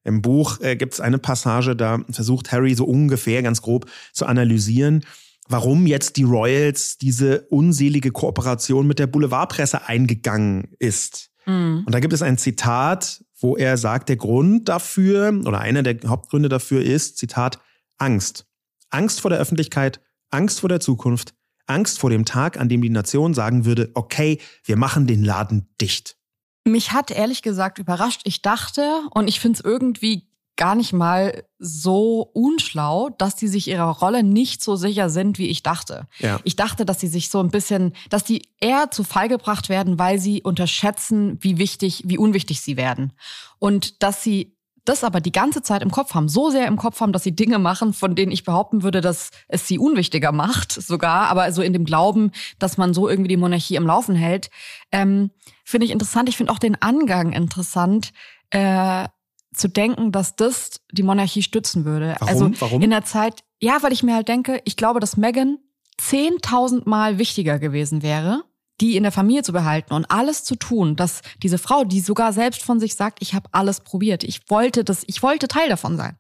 Im Buch äh, gibt es eine Passage, da versucht Harry so ungefähr ganz grob zu analysieren, warum jetzt die Royals diese unselige Kooperation mit der Boulevardpresse eingegangen ist. Mhm. Und da gibt es ein Zitat, wo er sagt, der Grund dafür oder einer der Hauptgründe dafür ist, Zitat, Angst. Angst vor der Öffentlichkeit, Angst vor der Zukunft, Angst vor dem Tag, an dem die Nation sagen würde, okay, wir machen den Laden dicht. Mich hat ehrlich gesagt überrascht. Ich dachte, und ich finde es irgendwie gar nicht mal so unschlau, dass die sich ihrer Rolle nicht so sicher sind, wie ich dachte. Ja. Ich dachte, dass sie sich so ein bisschen, dass die eher zu Fall gebracht werden, weil sie unterschätzen, wie wichtig, wie unwichtig sie werden. Und dass sie das aber die ganze Zeit im Kopf haben, so sehr im Kopf haben, dass sie Dinge machen, von denen ich behaupten würde, dass es sie unwichtiger macht, sogar, aber so in dem Glauben, dass man so irgendwie die Monarchie im Laufen hält, ähm, finde ich interessant. Ich finde auch den Angang interessant, äh, zu denken, dass das die Monarchie stützen würde. Warum? Also Warum? in der Zeit, ja, weil ich mir halt denke, ich glaube, dass Meghan zehntausend Mal wichtiger gewesen wäre die in der Familie zu behalten und alles zu tun, dass diese Frau, die sogar selbst von sich sagt, ich habe alles probiert, ich wollte das, ich wollte Teil davon sein.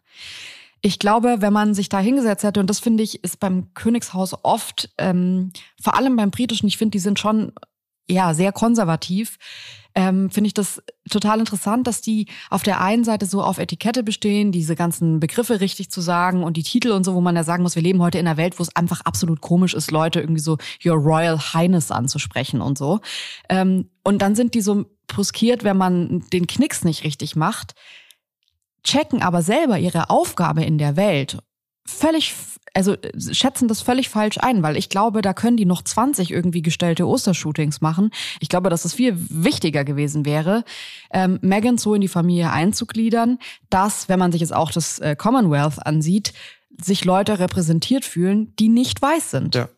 Ich glaube, wenn man sich da hingesetzt hätte, und das finde ich, ist beim Königshaus oft, ähm, vor allem beim britischen, ich finde, die sind schon ja sehr konservativ, ähm, finde ich das total interessant, dass die auf der einen Seite so auf Etikette bestehen, diese ganzen Begriffe richtig zu sagen und die Titel und so, wo man ja sagen muss, wir leben heute in einer Welt, wo es einfach absolut komisch ist, Leute irgendwie so Your Royal Highness anzusprechen und so. Ähm, und dann sind die so bruskiert, wenn man den Knicks nicht richtig macht, checken aber selber ihre Aufgabe in der Welt völlig also schätzen das völlig falsch ein, weil ich glaube, da können die noch 20 irgendwie gestellte Ostershootings machen. Ich glaube, dass es viel wichtiger gewesen wäre, ähm, Megan so in die Familie einzugliedern, dass, wenn man sich jetzt auch das äh, Commonwealth ansieht, sich Leute repräsentiert fühlen, die nicht weiß sind. Ja.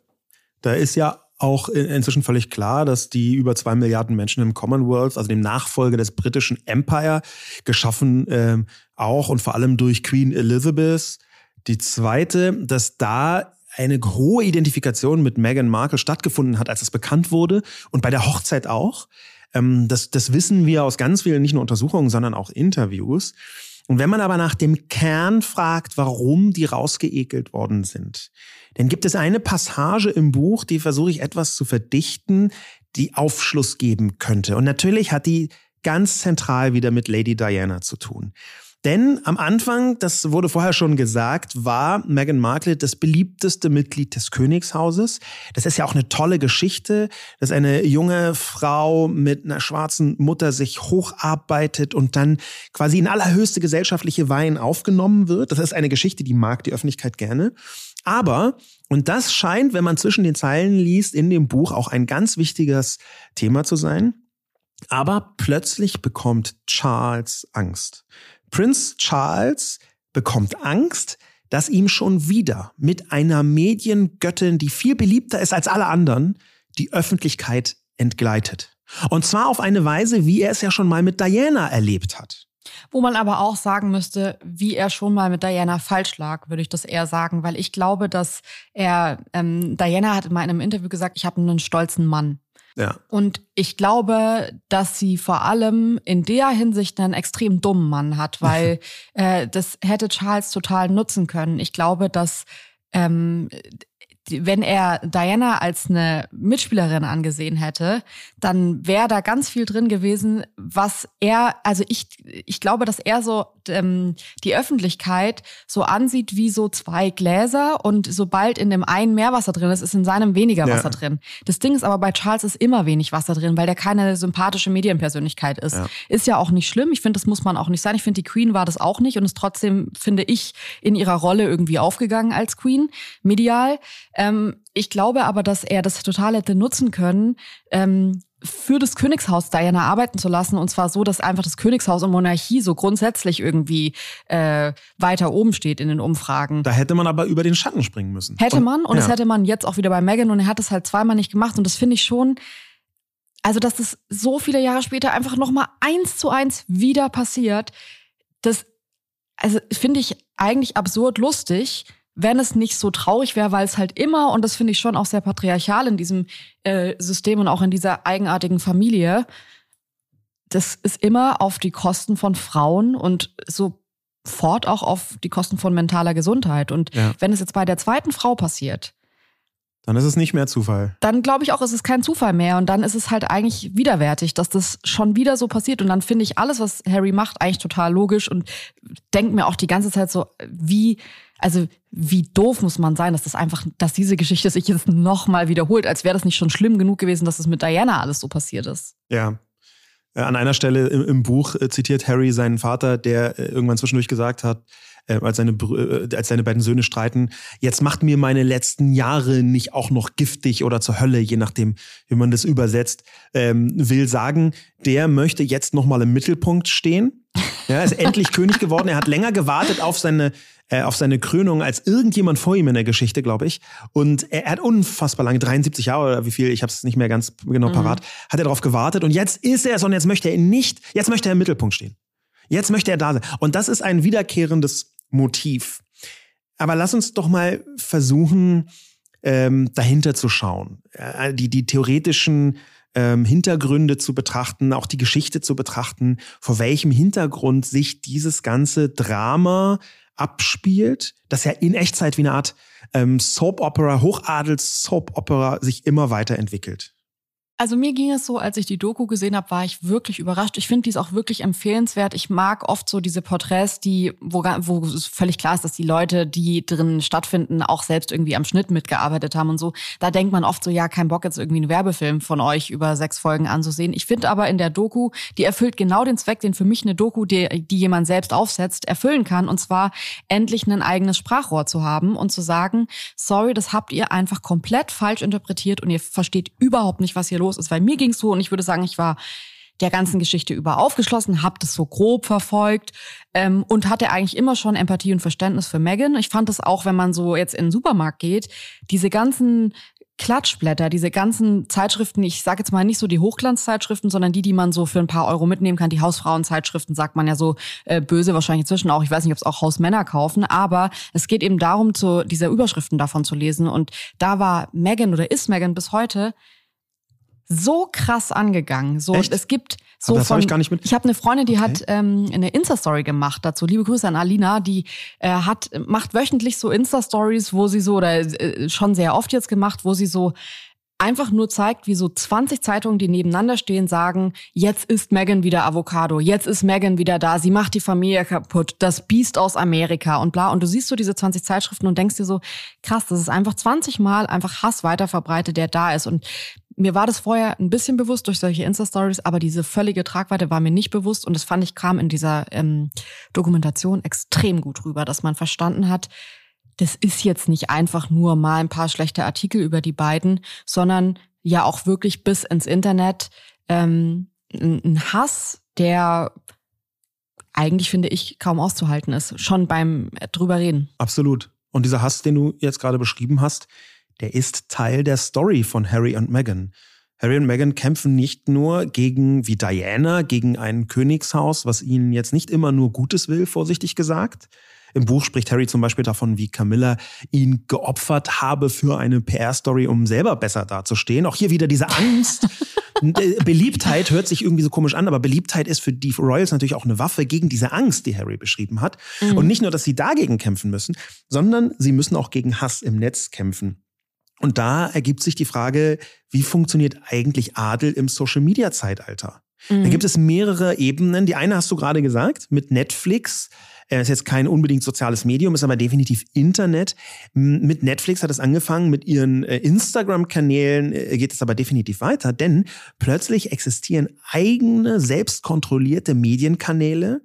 Da ist ja auch inzwischen völlig klar, dass die über zwei Milliarden Menschen im Commonwealth, also dem Nachfolger des britischen Empire, geschaffen ähm, auch und vor allem durch Queen Elizabeth, die zweite, dass da eine hohe Identifikation mit Meghan Markle stattgefunden hat, als es bekannt wurde und bei der Hochzeit auch. Ähm, das, das wissen wir aus ganz vielen, nicht nur Untersuchungen, sondern auch Interviews. Und wenn man aber nach dem Kern fragt, warum die rausgeekelt worden sind, dann gibt es eine Passage im Buch, die versuche ich etwas zu verdichten, die Aufschluss geben könnte. Und natürlich hat die ganz zentral wieder mit Lady Diana zu tun. Denn am Anfang, das wurde vorher schon gesagt, war Meghan Markle das beliebteste Mitglied des Königshauses. Das ist ja auch eine tolle Geschichte, dass eine junge Frau mit einer schwarzen Mutter sich hocharbeitet und dann quasi in allerhöchste gesellschaftliche Weihen aufgenommen wird. Das ist eine Geschichte, die mag die Öffentlichkeit gerne. Aber, und das scheint, wenn man zwischen den Zeilen liest, in dem Buch auch ein ganz wichtiges Thema zu sein. Aber plötzlich bekommt Charles Angst. Prince Charles bekommt Angst, dass ihm schon wieder mit einer Mediengöttin, die viel beliebter ist als alle anderen, die Öffentlichkeit entgleitet. Und zwar auf eine Weise, wie er es ja schon mal mit Diana erlebt hat. Wo man aber auch sagen müsste, wie er schon mal mit Diana falsch lag, würde ich das eher sagen, weil ich glaube, dass er, ähm, Diana hat in meinem Interview gesagt, ich habe einen stolzen Mann. Ja. Und ich glaube, dass sie vor allem in der Hinsicht einen extrem dummen Mann hat, weil äh, das hätte Charles total nutzen können. Ich glaube, dass ähm, wenn er Diana als eine Mitspielerin angesehen hätte, dann wäre da ganz viel drin gewesen, was er, also ich, ich glaube, dass er so ähm, die Öffentlichkeit so ansieht wie so zwei Gläser und sobald in dem einen mehr Wasser drin ist, ist in seinem weniger ja. Wasser drin. Das Ding ist aber bei Charles ist immer wenig Wasser drin, weil der keine sympathische Medienpersönlichkeit ist. Ja. Ist ja auch nicht schlimm. Ich finde, das muss man auch nicht sein. Ich finde, die Queen war das auch nicht und ist trotzdem, finde ich, in ihrer Rolle irgendwie aufgegangen als Queen, medial. Ähm, ich glaube aber, dass er das total hätte nutzen können, ähm, für das Königshaus Diana arbeiten zu lassen. Und zwar so, dass einfach das Königshaus und Monarchie so grundsätzlich irgendwie äh, weiter oben steht in den Umfragen. Da hätte man aber über den Schatten springen müssen. Hätte man. Und ja. das hätte man jetzt auch wieder bei Megan. Und er hat es halt zweimal nicht gemacht. Und das finde ich schon, also dass das so viele Jahre später einfach nochmal eins zu eins wieder passiert, das, also finde ich eigentlich absurd lustig wenn es nicht so traurig wäre, weil es halt immer, und das finde ich schon auch sehr patriarchal in diesem äh, System und auch in dieser eigenartigen Familie, das ist immer auf die Kosten von Frauen und sofort auch auf die Kosten von mentaler Gesundheit. Und ja. wenn es jetzt bei der zweiten Frau passiert, dann ist es nicht mehr Zufall. Dann glaube ich auch, ist es kein Zufall mehr. Und dann ist es halt eigentlich widerwärtig, dass das schon wieder so passiert. Und dann finde ich alles, was Harry macht, eigentlich total logisch und denke mir auch die ganze Zeit so, wie also wie doof muss man sein, dass das einfach, dass diese Geschichte sich jetzt nochmal wiederholt, als wäre das nicht schon schlimm genug gewesen, dass es das mit Diana alles so passiert ist. Ja. Äh, an einer Stelle im, Buch äh, zitiert Harry seinen Vater, der äh, irgendwann zwischendurch gesagt hat, als seine, als seine beiden Söhne streiten, jetzt macht mir meine letzten Jahre nicht auch noch giftig oder zur Hölle, je nachdem, wie man das übersetzt, ähm, will sagen, der möchte jetzt nochmal im Mittelpunkt stehen. Ja, ist endlich König geworden. Er hat länger gewartet auf seine äh, auf seine Krönung als irgendjemand vor ihm in der Geschichte, glaube ich. Und er, er, hat unfassbar lange, 73 Jahre oder wie viel, ich habe es nicht mehr ganz genau mhm. parat, hat er darauf gewartet. Und jetzt ist er es und jetzt möchte er nicht, jetzt möchte er im Mittelpunkt stehen. Jetzt möchte er da sein. Und das ist ein wiederkehrendes Motiv. Aber lass uns doch mal versuchen, ähm, dahinter zu schauen. Äh, die, die theoretischen ähm, Hintergründe zu betrachten, auch die Geschichte zu betrachten, vor welchem Hintergrund sich dieses ganze Drama abspielt, das ja in Echtzeit wie eine Art ähm, Soap Opera, Hochadels Soap Opera sich immer weiterentwickelt. Also mir ging es so, als ich die Doku gesehen habe, war ich wirklich überrascht. Ich finde die ist auch wirklich empfehlenswert. Ich mag oft so diese Porträts, die wo, wo es völlig klar ist, dass die Leute, die drin stattfinden, auch selbst irgendwie am Schnitt mitgearbeitet haben und so. Da denkt man oft so, ja, kein Bock jetzt irgendwie einen Werbefilm von euch über sechs Folgen anzusehen. Ich finde aber in der Doku, die erfüllt genau den Zweck, den für mich eine Doku, die, die jemand selbst aufsetzt, erfüllen kann. Und zwar endlich ein eigenes Sprachrohr zu haben und zu sagen, sorry, das habt ihr einfach komplett falsch interpretiert und ihr versteht überhaupt nicht, was hier los los ist. Weil mir ging es so und ich würde sagen, ich war der ganzen Geschichte über aufgeschlossen, habe das so grob verfolgt ähm, und hatte eigentlich immer schon Empathie und Verständnis für Megan. Ich fand das auch, wenn man so jetzt in den Supermarkt geht, diese ganzen Klatschblätter, diese ganzen Zeitschriften, ich sage jetzt mal nicht so die Hochglanzzeitschriften, sondern die, die man so für ein paar Euro mitnehmen kann. Die Hausfrauenzeitschriften sagt man ja so äh, böse wahrscheinlich inzwischen auch. Ich weiß nicht, ob es auch Hausmänner kaufen, aber es geht eben darum, zu dieser Überschriften davon zu lesen. Und da war Megan oder ist Megan bis heute so krass angegangen. So, Echt? es gibt so das von. Ich, gar nicht mit. ich habe eine Freundin, die okay. hat ähm, eine Insta-Story gemacht dazu. Liebe Grüße an Alina, die äh, hat macht wöchentlich so Insta-Stories, wo sie so oder äh, schon sehr oft jetzt gemacht, wo sie so einfach nur zeigt, wie so 20 Zeitungen, die nebeneinander stehen, sagen, jetzt ist Megan wieder Avocado, jetzt ist Megan wieder da, sie macht die Familie kaputt, das Biest aus Amerika und bla. Und du siehst so diese 20 Zeitschriften und denkst dir so, krass, das ist einfach 20 Mal einfach Hass weiterverbreitet, der da ist. Und mir war das vorher ein bisschen bewusst durch solche Insta-Stories, aber diese völlige Tragweite war mir nicht bewusst und das fand ich kam in dieser ähm, Dokumentation extrem gut rüber, dass man verstanden hat, das ist jetzt nicht einfach nur mal ein paar schlechte Artikel über die beiden, sondern ja auch wirklich bis ins Internet ähm, ein Hass, der eigentlich, finde ich, kaum auszuhalten ist. Schon beim drüber reden. Absolut. Und dieser Hass, den du jetzt gerade beschrieben hast, der ist Teil der Story von Harry und Meghan. Harry und Meghan kämpfen nicht nur gegen, wie Diana, gegen ein Königshaus, was ihnen jetzt nicht immer nur Gutes will, vorsichtig gesagt. Im Buch spricht Harry zum Beispiel davon, wie Camilla ihn geopfert habe für eine PR-Story, um selber besser dazustehen. Auch hier wieder diese Angst. Beliebtheit hört sich irgendwie so komisch an, aber Beliebtheit ist für die Royals natürlich auch eine Waffe gegen diese Angst, die Harry beschrieben hat. Mhm. Und nicht nur, dass sie dagegen kämpfen müssen, sondern sie müssen auch gegen Hass im Netz kämpfen. Und da ergibt sich die Frage, wie funktioniert eigentlich Adel im Social-Media-Zeitalter? Mhm. Da gibt es mehrere Ebenen. Die eine hast du gerade gesagt, mit Netflix. Ist jetzt kein unbedingt soziales Medium, ist aber definitiv Internet. Mit Netflix hat es angefangen, mit ihren äh, Instagram-Kanälen äh, geht es aber definitiv weiter, denn plötzlich existieren eigene, selbstkontrollierte Medienkanäle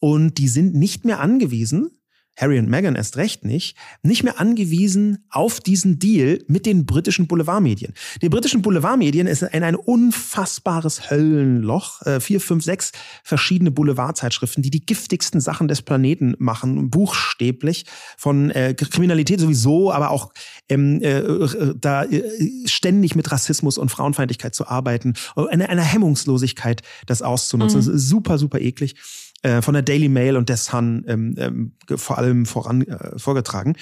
und die sind nicht mehr angewiesen Harry und Meghan erst recht nicht, nicht mehr angewiesen auf diesen Deal mit den britischen Boulevardmedien. Die britischen Boulevardmedien ist ein, ein unfassbares Höllenloch. Äh, vier, fünf, sechs verschiedene Boulevardzeitschriften, die die giftigsten Sachen des Planeten machen, buchstäblich, von äh, Kriminalität sowieso, aber auch ähm, äh, äh da äh, ständig mit Rassismus und Frauenfeindlichkeit zu arbeiten, eine, eine Hemmungslosigkeit, das auszunutzen. Mhm. Das ist super, super eklig. Äh, von der Daily Mail und der Sun ähm, ähm, vor allem voran äh, vorgetragen.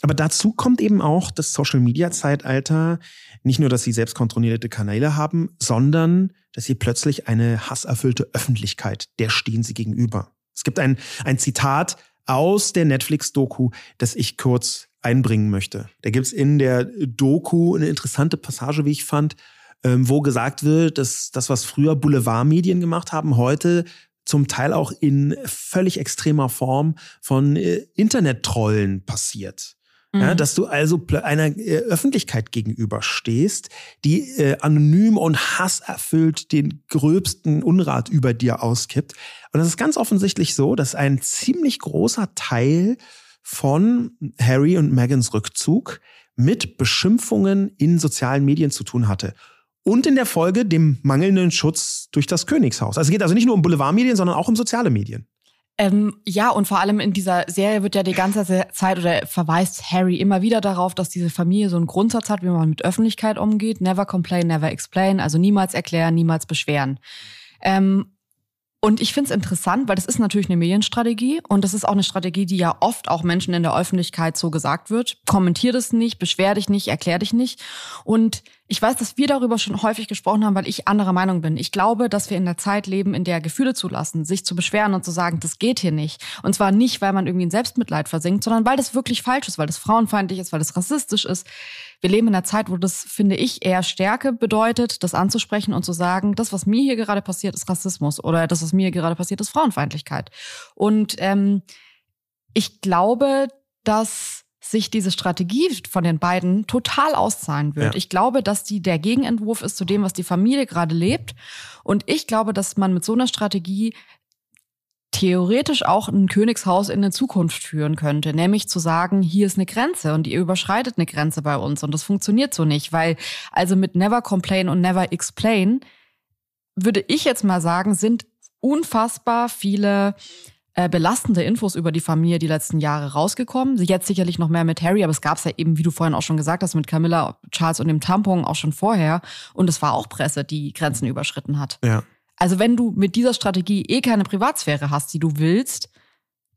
Aber dazu kommt eben auch das Social Media Zeitalter. Nicht nur, dass sie selbst kontrollierte Kanäle haben, sondern dass sie plötzlich eine hasserfüllte Öffentlichkeit, der stehen sie gegenüber. Es gibt ein, ein Zitat aus der Netflix-Doku, das ich kurz einbringen möchte. Da gibt's in der Doku eine interessante Passage, wie ich fand, ähm, wo gesagt wird, dass das, was früher Boulevardmedien gemacht haben, heute zum Teil auch in völlig extremer Form von äh, Internet-Trollen passiert. Ja, mhm. dass du also einer äh, Öffentlichkeit gegenüberstehst, die äh, anonym und hasserfüllt den gröbsten Unrat über dir auskippt. Und das ist ganz offensichtlich so, dass ein ziemlich großer Teil von Harry und Megans Rückzug mit Beschimpfungen in sozialen Medien zu tun hatte und in der Folge dem mangelnden Schutz durch das Königshaus. Also es geht also nicht nur um Boulevardmedien, sondern auch um soziale Medien. Ähm, ja, und vor allem in dieser Serie wird ja die ganze Zeit oder verweist Harry immer wieder darauf, dass diese Familie so einen Grundsatz hat, wie man mit Öffentlichkeit umgeht. Never complain, never explain. Also niemals erklären, niemals beschweren. Ähm, und ich finde es interessant, weil das ist natürlich eine Medienstrategie und das ist auch eine Strategie, die ja oft auch Menschen in der Öffentlichkeit so gesagt wird. Kommentier das nicht, beschwer dich nicht, erklär dich nicht. Und ich weiß, dass wir darüber schon häufig gesprochen haben, weil ich anderer Meinung bin. Ich glaube, dass wir in der Zeit leben, in der Gefühle zulassen, sich zu beschweren und zu sagen, das geht hier nicht. Und zwar nicht, weil man irgendwie in Selbstmitleid versinkt, sondern weil das wirklich falsch ist, weil das frauenfeindlich ist, weil das rassistisch ist. Wir leben in einer Zeit, wo das, finde ich, eher Stärke bedeutet, das anzusprechen und zu sagen, das, was mir hier gerade passiert, ist Rassismus oder das, was mir hier gerade passiert, ist Frauenfeindlichkeit. Und ähm, ich glaube, dass sich diese Strategie von den beiden total auszahlen wird. Ja. Ich glaube, dass die der Gegenentwurf ist zu dem, was die Familie gerade lebt. Und ich glaube, dass man mit so einer Strategie theoretisch auch ein Königshaus in eine Zukunft führen könnte, nämlich zu sagen, hier ist eine Grenze und ihr überschreitet eine Grenze bei uns und das funktioniert so nicht, weil also mit Never Complain und Never Explain würde ich jetzt mal sagen, sind unfassbar viele äh, belastende Infos über die Familie die letzten Jahre rausgekommen. Jetzt sicherlich noch mehr mit Harry, aber es gab es ja eben, wie du vorhin auch schon gesagt hast, mit Camilla, Charles und dem Tampon auch schon vorher. Und es war auch Presse, die Grenzen überschritten hat. Ja. Also wenn du mit dieser Strategie eh keine Privatsphäre hast, die du willst,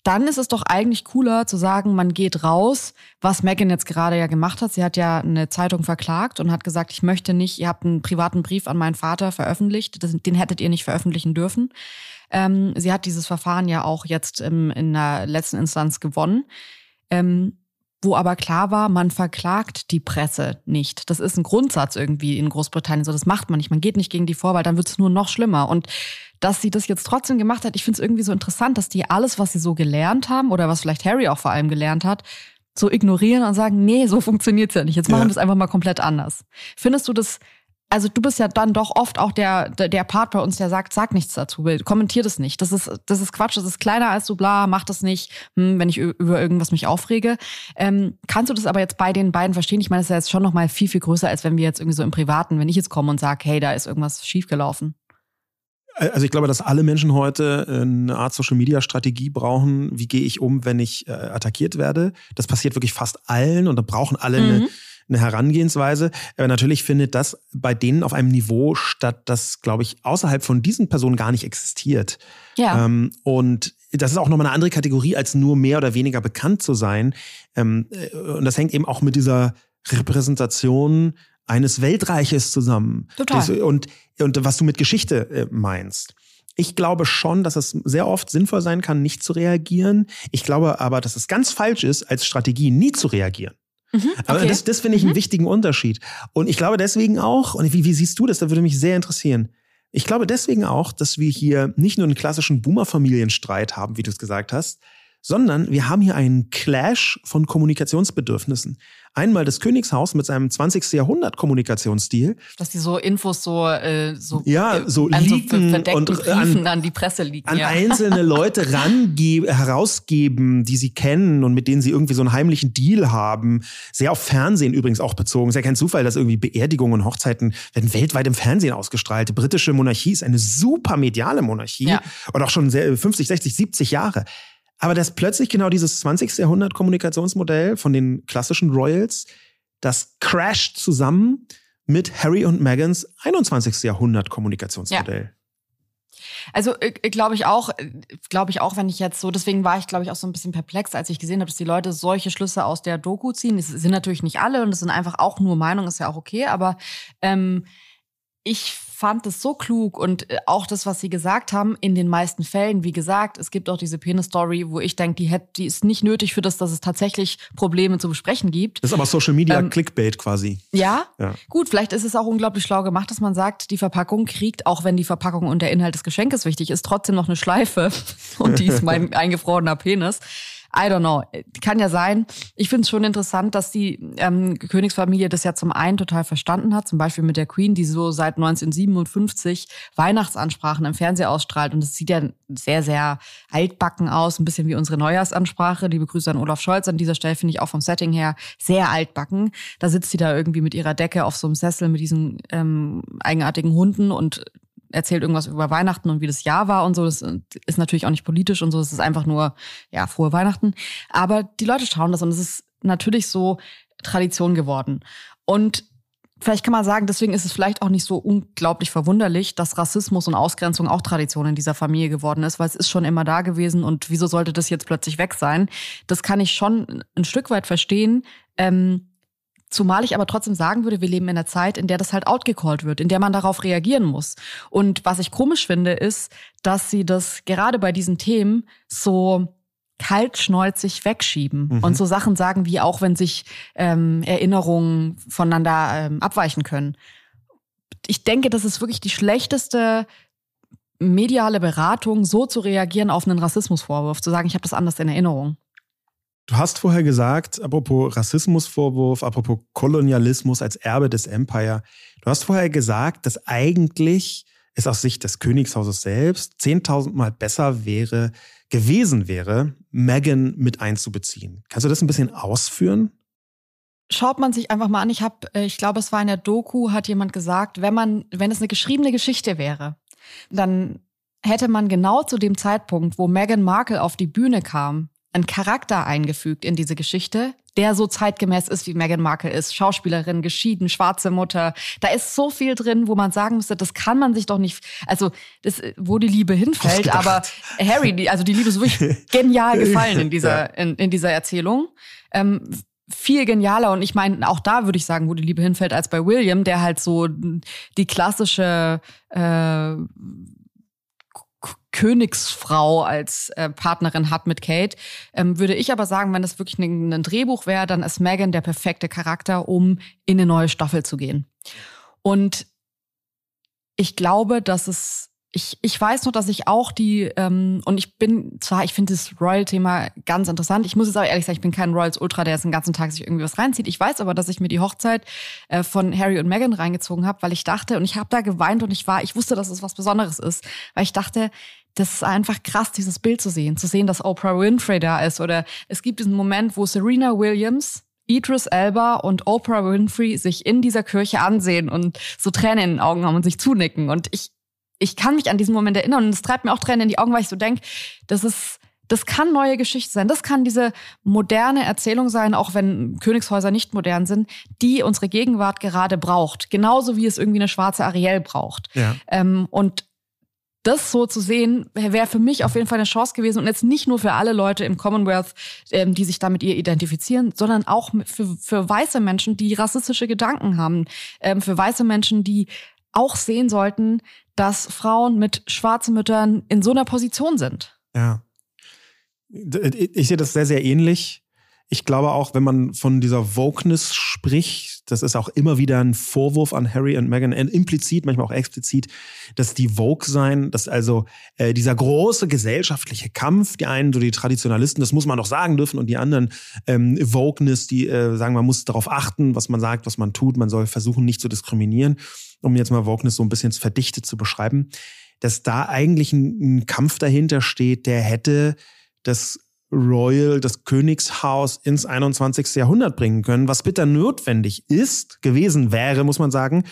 dann ist es doch eigentlich cooler zu sagen, man geht raus, was Megan jetzt gerade ja gemacht hat. Sie hat ja eine Zeitung verklagt und hat gesagt, ich möchte nicht, ihr habt einen privaten Brief an meinen Vater veröffentlicht, den hättet ihr nicht veröffentlichen dürfen. Ähm, sie hat dieses Verfahren ja auch jetzt im, in der letzten Instanz gewonnen. Ähm, wo aber klar war, man verklagt die Presse nicht. Das ist ein Grundsatz irgendwie in Großbritannien. So, das macht man nicht. Man geht nicht gegen die vor, weil dann wird es nur noch schlimmer. Und dass sie das jetzt trotzdem gemacht hat, ich finde es irgendwie so interessant, dass die alles, was sie so gelernt haben oder was vielleicht Harry auch vor allem gelernt hat, so ignorieren und sagen, nee, so funktioniert's ja nicht. Jetzt machen wir es einfach mal komplett anders. Findest du das also du bist ja dann doch oft auch der, der Part bei uns, der sagt, sag nichts dazu, kommentier das nicht. Das ist, das ist Quatsch, das ist kleiner als du, bla, mach das nicht, hm, wenn ich über irgendwas mich aufrege. Ähm, kannst du das aber jetzt bei den beiden verstehen? Ich meine, das ist ja jetzt schon nochmal viel, viel größer, als wenn wir jetzt irgendwie so im Privaten, wenn ich jetzt komme und sage, hey, da ist irgendwas schiefgelaufen. Also ich glaube, dass alle Menschen heute eine Art Social-Media-Strategie brauchen. Wie gehe ich um, wenn ich äh, attackiert werde? Das passiert wirklich fast allen und da brauchen alle mhm. eine, eine Herangehensweise. Aber natürlich findet das bei denen auf einem Niveau statt, das, glaube ich, außerhalb von diesen Personen gar nicht existiert. Ja. Ähm, und das ist auch nochmal eine andere Kategorie, als nur mehr oder weniger bekannt zu sein. Ähm, äh, und das hängt eben auch mit dieser Repräsentation eines Weltreiches zusammen. Total. Und, und was du mit Geschichte äh, meinst. Ich glaube schon, dass es sehr oft sinnvoll sein kann, nicht zu reagieren. Ich glaube aber, dass es ganz falsch ist, als Strategie nie zu reagieren. Mhm, okay. Aber das, das finde ich mhm. einen wichtigen Unterschied. Und ich glaube deswegen auch, und wie, wie siehst du das, da würde mich sehr interessieren. Ich glaube deswegen auch, dass wir hier nicht nur einen klassischen Boomer-Familienstreit haben, wie du es gesagt hast, sondern wir haben hier einen Clash von Kommunikationsbedürfnissen. Einmal das Königshaus mit seinem 20. Jahrhundert Kommunikationsstil. Dass die so Infos so, äh, so, ja, so an liegen so und Briefen an, an, die Presse liegen. An ja. einzelne Leute herausgeben, die sie kennen und mit denen sie irgendwie so einen heimlichen Deal haben. Sehr auf Fernsehen übrigens auch bezogen. Ist ja kein Zufall, dass irgendwie Beerdigungen und Hochzeiten werden weltweit im Fernsehen ausgestrahlt. Die britische Monarchie ist eine super mediale Monarchie ja. und auch schon 50, 60, 70 Jahre. Aber dass plötzlich genau dieses 20. Jahrhundert Kommunikationsmodell von den klassischen Royals, das crasht zusammen mit Harry und Megans 21. Jahrhundert Kommunikationsmodell. Ja. Also äh, glaube ich auch, äh, glaube ich auch, wenn ich jetzt so, deswegen war ich, glaube ich, auch so ein bisschen perplex, als ich gesehen habe, dass die Leute solche Schlüsse aus der Doku ziehen. Es sind natürlich nicht alle und es sind einfach auch nur Meinungen, ist ja auch okay, aber ähm, ich fand es so klug und äh, auch das, was sie gesagt haben, in den meisten Fällen, wie gesagt, es gibt auch diese Penis-Story, wo ich denke, die, hätte, die ist nicht nötig für das, dass es tatsächlich Probleme zu besprechen gibt. Das ist aber Social Media ähm, Clickbait quasi. Ja? ja, gut, vielleicht ist es auch unglaublich schlau gemacht, dass man sagt, die Verpackung kriegt, auch wenn die Verpackung und der Inhalt des Geschenkes wichtig ist, trotzdem noch eine Schleife und die ist mein eingefrorener Penis. I don't know. Kann ja sein. Ich finde es schon interessant, dass die ähm, Königsfamilie das ja zum einen total verstanden hat, zum Beispiel mit der Queen, die so seit 1957 Weihnachtsansprachen im Fernsehen ausstrahlt. Und es sieht ja sehr, sehr altbacken aus, ein bisschen wie unsere Neujahrsansprache. Liebe Grüße an Olaf Scholz an dieser Stelle, finde ich auch vom Setting her sehr altbacken. Da sitzt sie da irgendwie mit ihrer Decke auf so einem Sessel mit diesen ähm, eigenartigen Hunden und erzählt irgendwas über Weihnachten und wie das Jahr war und so. Das ist natürlich auch nicht politisch und so. Es ist einfach nur, ja, frohe Weihnachten. Aber die Leute schauen das und es ist natürlich so Tradition geworden. Und vielleicht kann man sagen, deswegen ist es vielleicht auch nicht so unglaublich verwunderlich, dass Rassismus und Ausgrenzung auch Tradition in dieser Familie geworden ist, weil es ist schon immer da gewesen und wieso sollte das jetzt plötzlich weg sein? Das kann ich schon ein Stück weit verstehen. Ähm, Zumal ich aber trotzdem sagen würde, wir leben in einer Zeit, in der das halt outgecallt wird, in der man darauf reagieren muss. Und was ich komisch finde, ist, dass sie das gerade bei diesen Themen so kaltschnäuzig wegschieben mhm. und so Sachen sagen, wie auch wenn sich ähm, Erinnerungen voneinander ähm, abweichen können. Ich denke, das ist wirklich die schlechteste mediale Beratung, so zu reagieren auf einen Rassismusvorwurf, zu sagen, ich habe das anders in Erinnerung. Du hast vorher gesagt, apropos Rassismusvorwurf, apropos Kolonialismus als Erbe des Empire, du hast vorher gesagt, dass eigentlich es aus Sicht des Königshauses selbst 10.000 Mal besser wäre, gewesen wäre, Meghan mit einzubeziehen. Kannst du das ein bisschen ausführen? Schaut man sich einfach mal an. Ich habe, äh, ich glaube, es war in der Doku, hat jemand gesagt, wenn man, wenn es eine geschriebene Geschichte wäre, dann hätte man genau zu dem Zeitpunkt, wo Meghan Markle auf die Bühne kam, einen Charakter eingefügt in diese Geschichte, der so zeitgemäß ist, wie Meghan Markle ist. Schauspielerin, geschieden, schwarze Mutter. Da ist so viel drin, wo man sagen müsste, das kann man sich doch nicht, also das, wo die Liebe hinfällt, aber Harry, also die Liebe ist wirklich genial gefallen in dieser, in, in dieser Erzählung. Ähm, viel genialer und ich meine, auch da würde ich sagen, wo die Liebe hinfällt, als bei William, der halt so die klassische äh, Königsfrau als äh, Partnerin hat mit Kate, ähm, würde ich aber sagen, wenn das wirklich ein, ein Drehbuch wäre, dann ist Megan der perfekte Charakter, um in eine neue Staffel zu gehen. Und ich glaube, dass es ich, ich weiß noch, dass ich auch die, ähm, und ich bin zwar, ich finde das Royal-Thema ganz interessant. Ich muss jetzt aber ehrlich sagen, ich bin kein Royals Ultra, der jetzt den ganzen Tag sich irgendwie was reinzieht. Ich weiß aber, dass ich mir die Hochzeit äh, von Harry und Meghan reingezogen habe, weil ich dachte, und ich habe da geweint und ich war, ich wusste, dass es was Besonderes ist, weil ich dachte, das ist einfach krass, dieses Bild zu sehen, zu sehen, dass Oprah Winfrey da ist. Oder es gibt diesen Moment, wo Serena Williams, Idris Elba und Oprah Winfrey sich in dieser Kirche ansehen und so Tränen in den Augen haben und sich zunicken. Und ich, ich kann mich an diesen Moment erinnern und es treibt mir auch Tränen in die Augen, weil ich so denke, das ist, das kann neue Geschichte sein. Das kann diese moderne Erzählung sein, auch wenn Königshäuser nicht modern sind, die unsere Gegenwart gerade braucht. Genauso wie es irgendwie eine schwarze Ariel braucht. Ja. Ähm, und das so zu sehen, wäre für mich auf jeden Fall eine Chance gewesen und jetzt nicht nur für alle Leute im Commonwealth, ähm, die sich damit ihr identifizieren, sondern auch für, für weiße Menschen, die rassistische Gedanken haben, ähm, für weiße Menschen, die auch sehen sollten, dass Frauen mit schwarzen Müttern in so einer Position sind. Ja. Ich sehe das sehr, sehr ähnlich. Ich glaube auch, wenn man von dieser Wokeness spricht, das ist auch immer wieder ein Vorwurf an Harry und Meghan, implizit, manchmal auch explizit, dass die Vogue sein, dass also äh, dieser große gesellschaftliche Kampf, die einen, so die Traditionalisten, das muss man doch sagen dürfen, und die anderen ähm, Wokeness, die äh, sagen, man muss darauf achten, was man sagt, was man tut, man soll versuchen, nicht zu diskriminieren, um jetzt mal Wokeness so ein bisschen verdichtet zu beschreiben, dass da eigentlich ein, ein Kampf dahinter steht, der hätte das Royal, das Königshaus ins 21. Jahrhundert bringen können, was bitter notwendig ist, gewesen wäre, muss man sagen.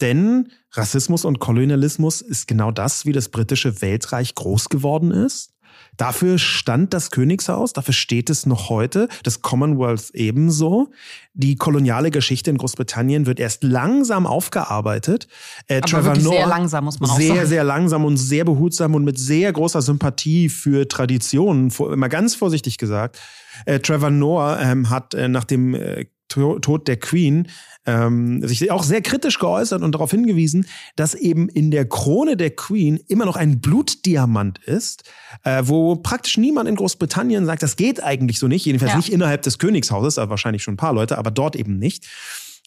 Denn Rassismus und Kolonialismus ist genau das, wie das britische Weltreich groß geworden ist. Dafür stand das Königshaus, dafür steht es noch heute, das Commonwealth ebenso. Die koloniale Geschichte in Großbritannien wird erst langsam aufgearbeitet. Äh, Aber Trevor Noah, sehr langsam, muss man auch sehr, sagen. Sehr, sehr langsam und sehr behutsam und mit sehr großer Sympathie für Traditionen, immer ganz vorsichtig gesagt. Äh, Trevor Noah ähm, hat äh, nach dem äh, Tod der Queen ähm, sich auch sehr kritisch geäußert und darauf hingewiesen, dass eben in der Krone der Queen immer noch ein Blutdiamant ist, äh, wo praktisch niemand in Großbritannien sagt, das geht eigentlich so nicht, jedenfalls ja. nicht innerhalb des Königshauses, aber wahrscheinlich schon ein paar Leute, aber dort eben nicht.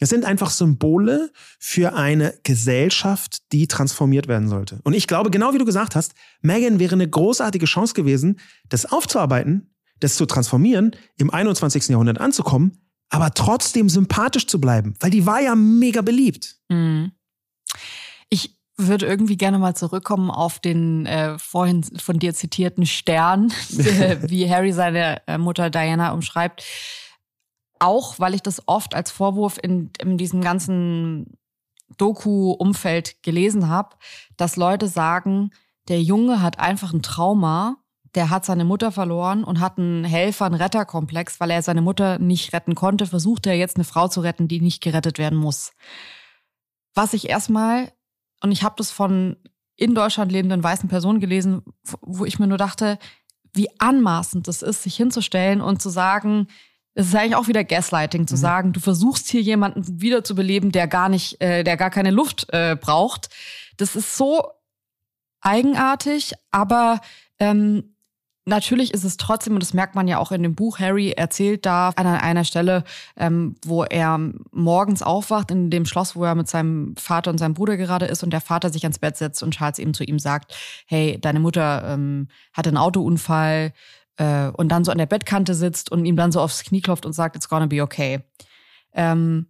Es sind einfach Symbole für eine Gesellschaft, die transformiert werden sollte. Und ich glaube, genau wie du gesagt hast, Meghan wäre eine großartige Chance gewesen, das aufzuarbeiten, das zu transformieren, im 21. Jahrhundert anzukommen, aber trotzdem sympathisch zu bleiben, weil die war ja mega beliebt. Mhm. Ich würde irgendwie gerne mal zurückkommen auf den äh, vorhin von dir zitierten Stern, wie Harry seine äh, Mutter Diana umschreibt. Auch weil ich das oft als Vorwurf in, in diesem ganzen Doku-Umfeld gelesen habe, dass Leute sagen, der Junge hat einfach ein Trauma der hat seine Mutter verloren und hat einen Helfer, einen Retterkomplex, weil er seine Mutter nicht retten konnte, versucht er jetzt eine Frau zu retten, die nicht gerettet werden muss. Was ich erstmal, und ich habe das von in Deutschland lebenden weißen Personen gelesen, wo ich mir nur dachte, wie anmaßend es ist, sich hinzustellen und zu sagen, es ist eigentlich auch wieder Gaslighting, zu mhm. sagen, du versuchst hier jemanden wiederzubeleben, der gar nicht, äh, der gar keine Luft äh, braucht. Das ist so eigenartig, aber ähm, Natürlich ist es trotzdem, und das merkt man ja auch in dem Buch, Harry erzählt da an einer Stelle, ähm, wo er morgens aufwacht in dem Schloss, wo er mit seinem Vater und seinem Bruder gerade ist und der Vater sich ans Bett setzt und Charles eben zu ihm sagt, hey, deine Mutter ähm, hatte einen Autounfall äh, und dann so an der Bettkante sitzt und ihm dann so aufs Knie klopft und sagt, it's gonna be okay. Ähm,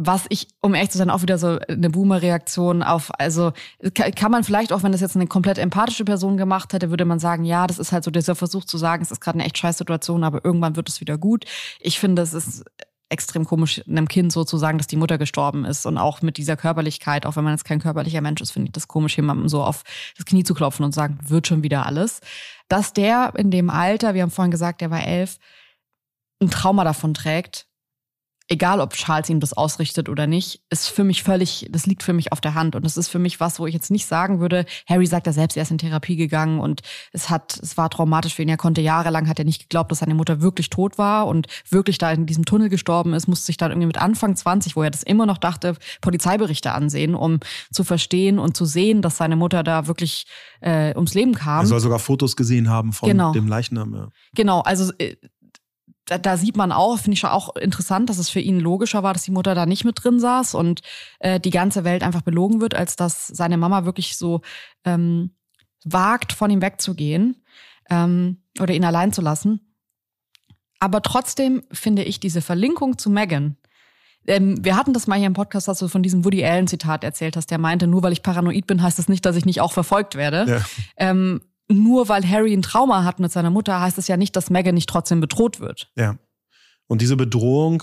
was ich, um ehrlich zu sein, auch wieder so eine Boomer-Reaktion auf, also kann man vielleicht auch, wenn das jetzt eine komplett empathische Person gemacht hätte, würde man sagen, ja, das ist halt so dieser Versuch zu sagen, es ist gerade eine echt scheiß Situation, aber irgendwann wird es wieder gut. Ich finde, es ist extrem komisch, einem Kind so zu sagen, dass die Mutter gestorben ist und auch mit dieser Körperlichkeit, auch wenn man jetzt kein körperlicher Mensch ist, finde ich das komisch, jemandem so auf das Knie zu klopfen und sagen, wird schon wieder alles. Dass der in dem Alter, wir haben vorhin gesagt, der war elf, ein Trauma davon trägt, egal ob Charles ihm das ausrichtet oder nicht, ist für mich völlig, das liegt für mich auf der Hand. Und das ist für mich was, wo ich jetzt nicht sagen würde, Harry sagt ja selbst, er ist in Therapie gegangen und es hat, es war traumatisch für ihn. Er konnte jahrelang, hat er nicht geglaubt, dass seine Mutter wirklich tot war und wirklich da in diesem Tunnel gestorben ist, musste sich dann irgendwie mit Anfang 20, wo er das immer noch dachte, Polizeiberichte ansehen, um zu verstehen und zu sehen, dass seine Mutter da wirklich äh, ums Leben kam. Er soll sogar Fotos gesehen haben von genau. dem Leichnam. Ja. Genau, also äh, da, da sieht man auch, finde ich schon auch interessant, dass es für ihn logischer war, dass die Mutter da nicht mit drin saß und äh, die ganze Welt einfach belogen wird, als dass seine Mama wirklich so ähm, wagt, von ihm wegzugehen ähm, oder ihn allein zu lassen. Aber trotzdem finde ich diese Verlinkung zu Megan, ähm, wir hatten das mal hier im Podcast, dass du von diesem Woody Allen-Zitat erzählt hast, der meinte, nur weil ich paranoid bin, heißt das nicht, dass ich nicht auch verfolgt werde. Ja. Ähm, nur weil Harry ein Trauma hat mit seiner Mutter, heißt es ja nicht, dass Meghan nicht trotzdem bedroht wird. Ja. Und diese Bedrohung,